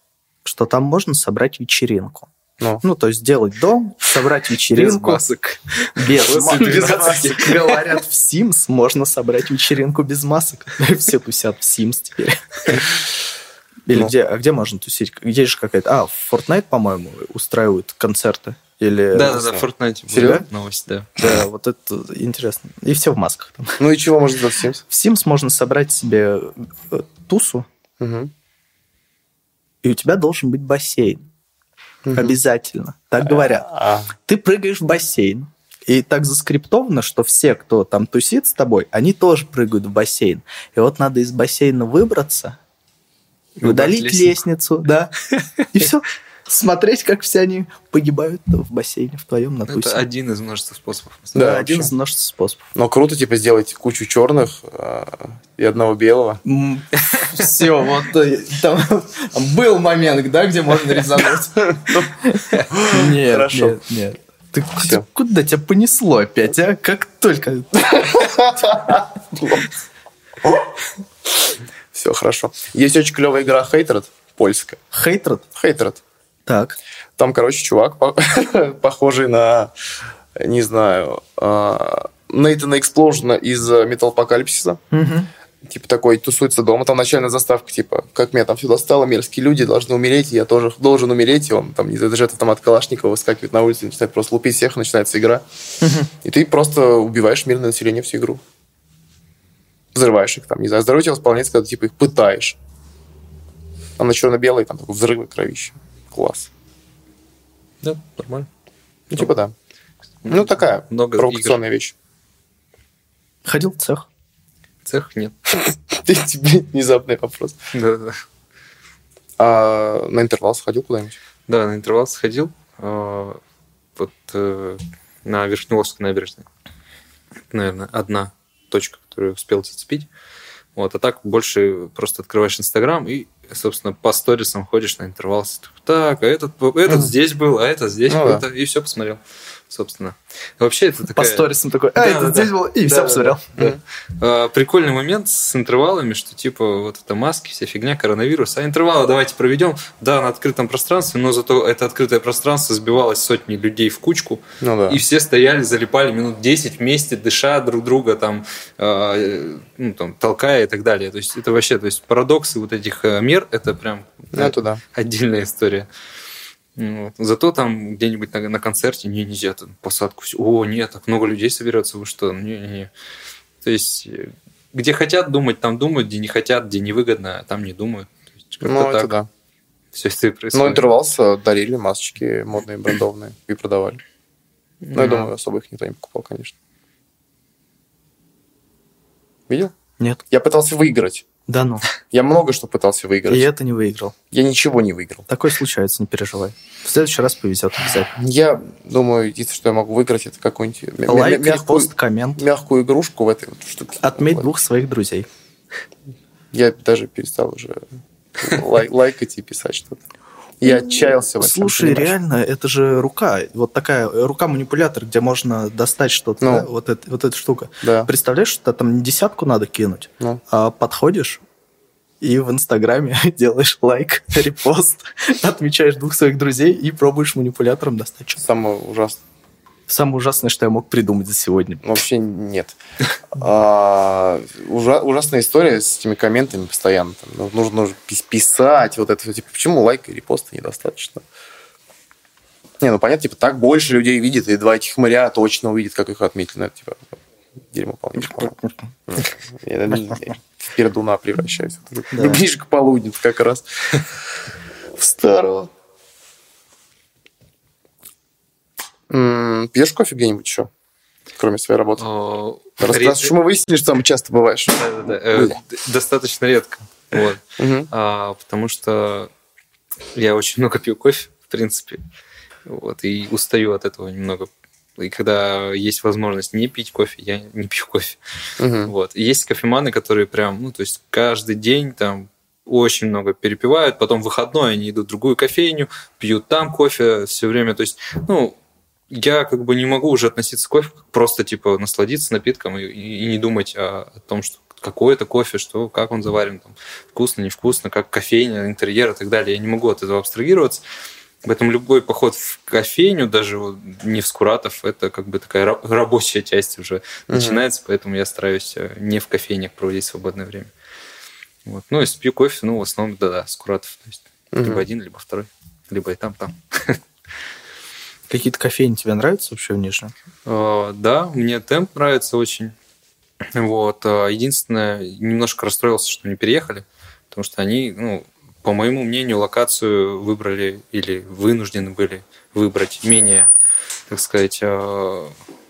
что там можно собрать вечеринку. Ну. Ну, то есть сделать дом, собрать Без вечеринку. масок. Без После масок. 12. Говорят, в Sims можно собрать вечеринку без масок. Все тусят в Sims теперь. Или Ну. где, а где можно тусить? Есть же какая-то... А, в Fortnite, по-моему, устраивают концерты. Или... Да, да, да, в Fortnite была Серьезно? новость, да. Да, вот это интересно. И все в масках. там. Ну и чего можно сделать в Sims? В Sims можно собрать себе э, тусу, Мгм. и у тебя должен быть бассейн. Мгм. Обязательно. Так говорят. А, Ты прыгаешь в бассейн. И так заскриптовано, что все, кто там тусит с тобой, они тоже прыгают в бассейн. И вот надо из бассейна выбраться, удалить убрать лестницу, да. И все. Смотреть, как все они погибают в бассейне в твоем на тусе. Это один из множества способов. Да, Да, один из множества способов. Но круто, типа, сделать кучу черных а, и одного белого. Все, вот э, там был момент, да, где можно резануть. Нет, Хорошо. нет, нет. Ты Всё. куда тебя понесло опять, а? Как только... Все хорошо. Есть очень клевая игра Hatered, польская. Хейтред? Hatered. Так. Там, короче, чувак, по- похожий на, не знаю, а, Нейтана Эксплоужена из Металлопокалипсиса. Мгм. Типа такой тусуется дома. Там начальная заставка, типа, как меня там все достало, мерзкие люди должны умереть, я тоже должен умереть. И он там, не знаю, даже автомат Калашникова выскакивает на улицу, начинает просто лупить всех, начинается игра. И ты просто убиваешь мирное население всю игру. Взрываешь их там, не знаю, здоровье восполняется, когда ты, типа их пытаешь. Там на черно-белый, там такой взрывы, кровища. Класс. Да, нормально. Ну, типа да. Ну, такая Много провокационная вещь. Ходил в цех. Цех нет. Тебе внезапный вопрос. Да, да. А на интервал сходил куда-нибудь? Да, на интервал сходил. а, Вот э, на Верхневолжской набережной. Наверное, одна точка, которую успел зацепить. Вот, а так больше просто открываешь Инстаграм и, собственно, по сторисам ходишь на интервал. Так, а этот, этот здесь был, а этот здесь Ну был, да. и все посмотрел. Собственно. Вообще это такая... По сторисам такой, а, Да, это да, здесь да. был, и Да, все да, посмотрел. да. А, Прикольный момент с интервалами, что типа вот это маски, вся фигня, коронавирус. А интервалы давайте проведем, да, на открытом пространстве, но зато это открытое пространство сбивалось сотни людей в кучку, Ну да. и все стояли, залипали минут 10 вместе, дыша друг друга, там, э, ну, там, толкая и так далее. То есть это вообще, то есть парадоксы вот этих э, мер, это прям Ну, это да. отдельная история. Вот. Зато там где-нибудь на, на концерте не, нельзя там посадку. О, нет, так много людей соберется, вы что? Не-не-не. То есть, э, где хотят думать, там думают, где не хотят, где невыгодно, там не думают. То есть, как-то Ну, это так да. все это и Но происходит. интервал дарили масочки модные, брендовые и продавали. Ну, я Ну. думаю, особо их никто не покупал, конечно. Видел? Нет. Я пытался выиграть. Да ну. Я много что пытался выиграть. И это не выиграл. Я ничего не выиграл. Такое случается, не переживай. В следующий раз повезет обязательно. Я думаю, единственное, что я могу выиграть, это какую-нибудь Лайк, мя- мягкую, репост, коммент. мягкую игрушку в этой вот штуке. Отметь Вот. двух своих друзей. Я даже перестал уже лай- лайкать и писать что-то. Я отчаялся в этом. Слушай, понимаешь? реально, это же рука. Вот такая рука-манипулятор, где можно достать что-то. Ну. да? Вот, это, вот эта штука. Да. Представляешь, что там не десятку надо кинуть, Ну. а подходишь и в Инстаграме делаешь лайк, репост, отмечаешь двух своих друзей и пробуешь манипулятором достать что-то. Самое ужасное. Самое ужасное, что я мог придумать за сегодня. Вообще нет. А, ужа- ужасная история с этими комментами постоянно. Там, ну, нужно, нужно пис- писать вот это. Типа, почему лайка и репоста недостаточно? Не, ну понятно, типа, так больше людей видит, и два этих моря точно увидят, как их отметили. Ну, это, типа, дерьмо полнейшее. Я в пердуна превращаюсь. Ближе к полудню как раз. В старого. М, Пьешь кофе где-нибудь еще? Кроме своей работы? О, Раз, уж мы выяснили, что там часто бываешь. Э, достаточно редко. А, потому что я очень много пью кофе, в принципе. Вот, и устаю от этого немного. И когда есть возможность не пить кофе, я не пью кофе. Вот. И есть кофеманы, которые прям, ну, то есть каждый день там очень много перепивают, потом в выходной они идут в другую кофейню, пьют там кофе все время. То есть, ну, я как бы не могу уже относиться к кофе, просто типа насладиться напитком и, и не думать о, о том, что какой это кофе, что, как он заварен, там, вкусно, невкусно, как кофейня, интерьер и так далее. Я не могу от этого абстрагироваться. Поэтому любой поход в кофейню, даже вот не в Скуратов, это как бы такая ра- рабочая часть уже Мгм. начинается, поэтому я стараюсь э, не в кофейнях проводить свободное время. Вот. Ну, если пью кофе, ну, в основном, да-да, Скуратов. То есть, Мгм. либо один, либо второй, либо и там, там. Какие-то кофейни тебе нравятся вообще в Нижнем? Э, Да, мне темп нравится очень. Вот. э, Единственное, немножко расстроился, что не переехали, потому что они, ну, по моему мнению, локацию выбрали или вынуждены были выбрать менее, так сказать, э,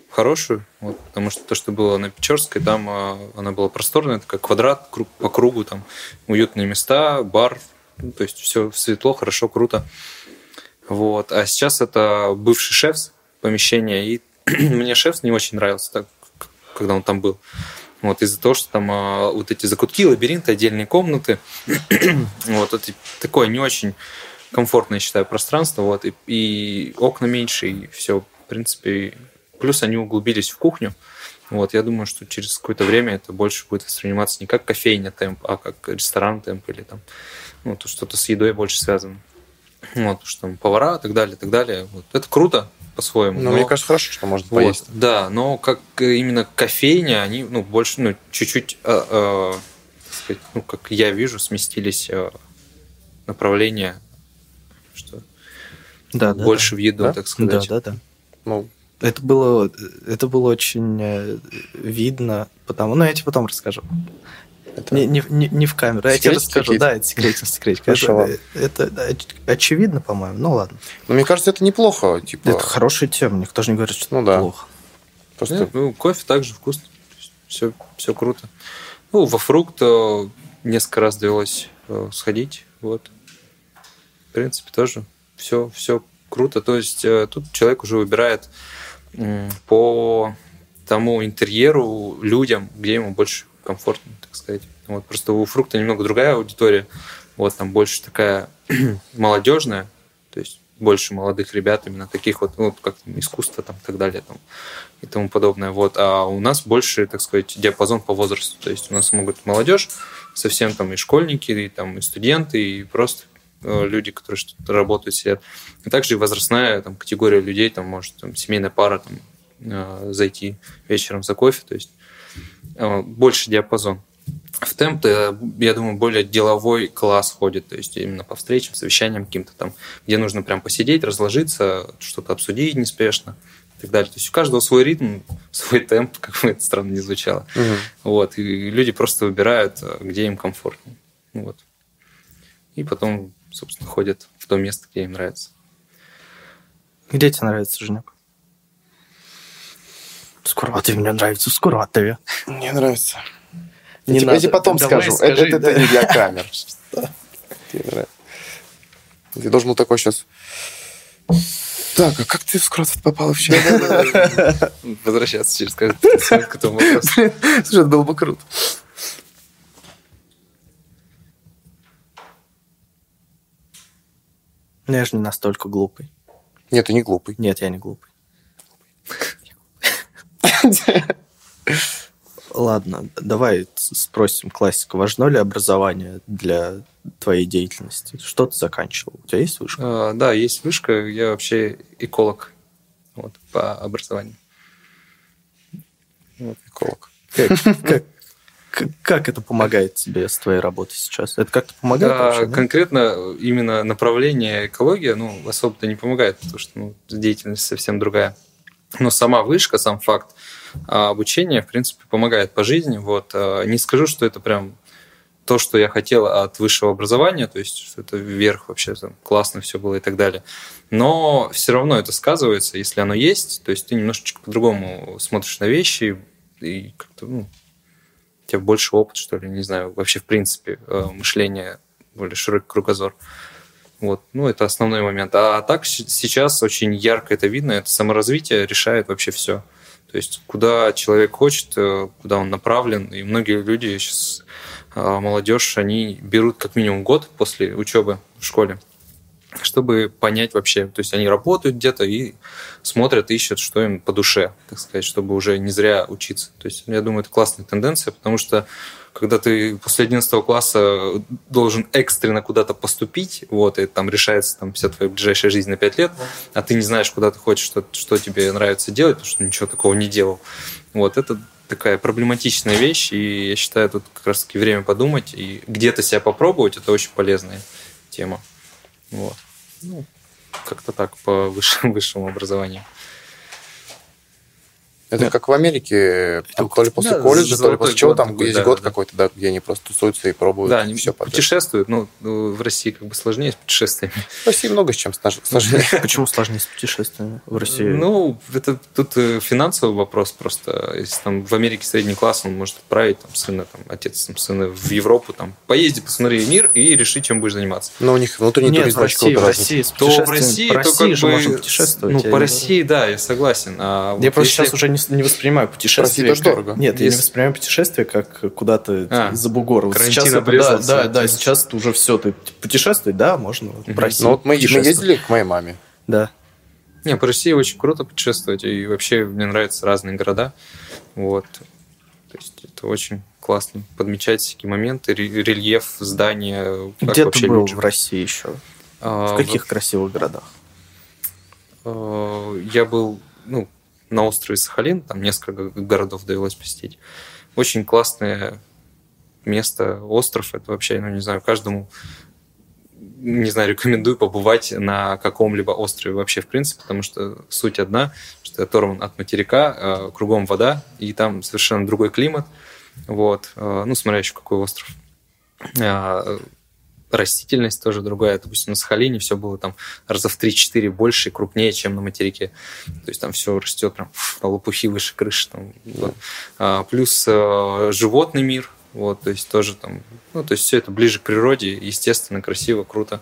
хорошую, вот, потому что то, что было на Печорской, там она была просторная, такая квадрат круг- по кругу, там уютные места, бар, ну, то есть все светло, хорошо, круто. Вот. А сейчас это бывший шефс помещение, и мне шефс не очень нравился, так, когда он там был. Вот, из-за того, что там а, вот эти закутки, лабиринты, отдельные комнаты. вот, это такое не очень комфортное, считаю, пространство. Вот, и, и окна меньше, и все, в принципе. Плюс они углубились в кухню. Вот, я думаю, что через какое-то время это больше будет восприниматься не как кофейня темп, а как ресторан темп или там ну, то что-то с едой больше связано. Вот, что там повара и так далее, и так далее. Вот. Это круто по-своему. Ну, но- мне кажется, хорошо, что можно вот, поесть. да, но как именно кофейня, они, ну, больше, ну, чуть-чуть, э, э, так сказать, ну, как я вижу, сместились э, направления, что Да, да. больше в еду, Да? так Да, сказать. да, да. Ну, Это было, это было очень э, видно, потому, ну, я тебе потом расскажу. Это... Не, не, не, не в камеру, я тебе расскажу. какие-то? Да, это секретик, секретик. Хорошо, Это, это, это оч- очевидно, по-моему. Ну ладно. Но мне кажется, это неплохо. Типа, Это хорошая тема, никто же не говорит, что Ну это да. плохо. просто... Нет, ну, кофе также вкусно. Все, все круто. Ну, во фрукт э, несколько раз довелось э, сходить. Вот. В принципе, тоже все, все круто. То есть э, тут человек уже выбирает по тому интерьеру, людям, где ему больше комфортно, так сказать. Вот. Просто у фрукта немного другая аудитория. Вот там больше такая молодежная. То есть больше молодых ребят, именно таких вот, ну, как искусство там, и так далее там, и тому подобное. Вот. А у нас больше, так сказать, диапазон по возрасту. То есть у нас могут молодежь, совсем там и школьники, и, там, и студенты, и просто э, люди, которые что-то работают, сидят. И также и возрастная там, категория людей, там, может, там, семейная пара там, э, зайти вечером за кофе. То есть больше диапазон. В темп, я думаю, более деловой класс ходит, то есть именно по встречам, совещаниям каким-то там, где нужно прям посидеть, разложиться, что-то обсудить неспешно и так далее. То есть у каждого свой ритм, свой темп, как бы это странно не звучало. Угу. Вот, и люди просто выбирают, где им комфортнее. Вот. И потом, собственно, ходят в то место, где им нравится. Где тебе нравится, Женек? Скуратове мне нравится, Скуратове. Мне нравится. Не я надо. тебе потом Давай скажу. Скажи, это, да. это не для камер. Ты должен был такой сейчас... Так, а как ты в Скротфорд попал вообще? Возвращаться через каждый к этому вопросу. Слушай, это было бы круто. Ну, я же не настолько глупый. Нет, ты не глупый. Нет, я не глупый. Ладно, давай спросим классика. Важно ли образование для твоей деятельности? Что ты заканчивал? У тебя есть вышка? А, да, есть вышка. Я вообще эколог вот, по образованию. Вот, эколог. Как, как, как это помогает тебе с твоей работой сейчас? Это как-то помогает? А, вообще, конкретно именно направление экология, ну, особо-то не помогает, потому что ну, деятельность совсем другая. Но сама вышка, сам факт а обучение, в принципе, помогает по жизни. Вот. А, не скажу, что это прям то, что я хотел от высшего образования, то есть что это вверх вообще там, классно все было и так далее. Но все равно это сказывается, если оно есть, то есть ты немножечко по-другому смотришь на вещи и как-то, ну, у тебя больше опыт, что ли, не знаю, вообще в принципе э, мышление, более широкий кругозор. Вот, ну, это основной момент. А так сейчас очень ярко это видно, это саморазвитие решает вообще все. То есть куда человек хочет, э, куда он направлен. И многие люди сейчас, а, молодежь, они берут как минимум год после учебы в школе, чтобы понять вообще. То есть они работают где-то и смотрят, ищут, что им по душе, так сказать, чтобы уже не зря учиться. То есть я думаю, это классная тенденция, потому что когда ты после 11 класса должен экстренно куда-то поступить, вот, и там решается там, вся твоя ближайшая жизнь на 5 лет, а ты не знаешь, куда ты хочешь, что, что тебе нравится делать, потому что ничего такого не делал. Вот, это такая проблематичная вещь, и я считаю, тут как раз-таки время подумать и где-то себя попробовать, это очень полезная тема. Вот. Ну, как-то так по высшему, высшему образованию. Это да. как в Америке, там, то ли после да, колледжа, то ли после чего, там такой, есть да, год да. какой-то, да, где они просто тусуются и пробуют. Да, они все подряд. путешествуют, ну, в России как бы сложнее с путешествиями. В России много с чем сложнее. Почему сложнее с путешествиями в России? Ну, это тут э, финансовый вопрос просто. Если там в Америке средний класс, он может отправить там, сына, там, отец там, сына в Европу, там, поезди, посмотри мир и реши, чем будешь заниматься. Но у них внутренний Нет, туризм в России, в России, то в России, то как бы... Ну, по России, да, я согласен. А я просто сейчас уже не, не воспринимаю путешествие. Россия как... дорого. Нет, Есть... я не воспринимаю путешествие как куда-то а, за бугор. Вот сейчас это, да, да, да, сейчас уже все, ты путешествовать, да, можно угу. в России. Ну вот мы, мы ездили к моей маме. Да. Не, по России очень круто путешествовать, и вообще мне нравятся разные города. Вот. То есть это очень классно подмечать всякие моменты, рельеф, здания. Где ты был люди. в России еще? А, в каких в... красивых городах? А, я был, ну, на острове Сахалин, там несколько городов довелось посетить. Очень классное место, остров, это вообще, ну, не знаю, каждому, не знаю, рекомендую побывать на каком-либо острове вообще, в принципе, потому что суть одна, что оторван от материка, э, кругом вода, и там совершенно другой климат, вот, э, ну, смотря еще какой остров а, растительность тоже другая. Допустим, на Сахалине все было там раза в 3-4 больше и крупнее, чем на материке. То есть там все растет прям лопухи выше крыши. Там, вот. а, плюс а, животный мир, вот, то есть тоже там, ну, то есть все это ближе к природе, естественно, красиво, круто.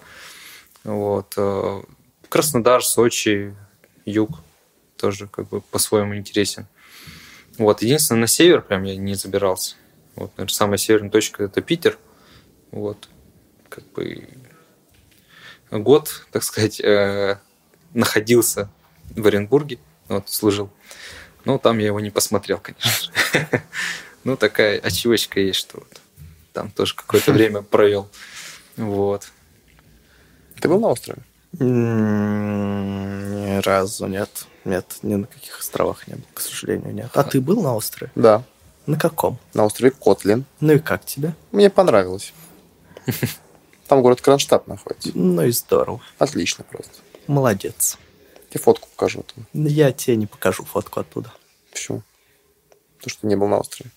Вот. А, Краснодар, Сочи, юг тоже как бы по-своему интересен. Вот. Единственное, на север прям я не забирался. Вот, наверное, самая северная точка это Питер. Вот как бы год, так сказать, э, находился в Оренбурге, вот, служил. Ну, там я его не посмотрел, конечно. Ну, такая очевочка есть, что вот там тоже какое-то время провел. Вот. Ты был на острове? М, Ни разу нет. Нет, ни на каких островах не был, к сожалению, нет. А ты был на острове? Да. На каком? На острове Котлин. Ну и как тебе? Мне понравилось. Там город Кронштадт находится. Ну и здорово. Отлично просто. Молодец. Тебе фотку покажу. Там. Я тебе не покажу фотку оттуда. Почему? То, что не был на острове.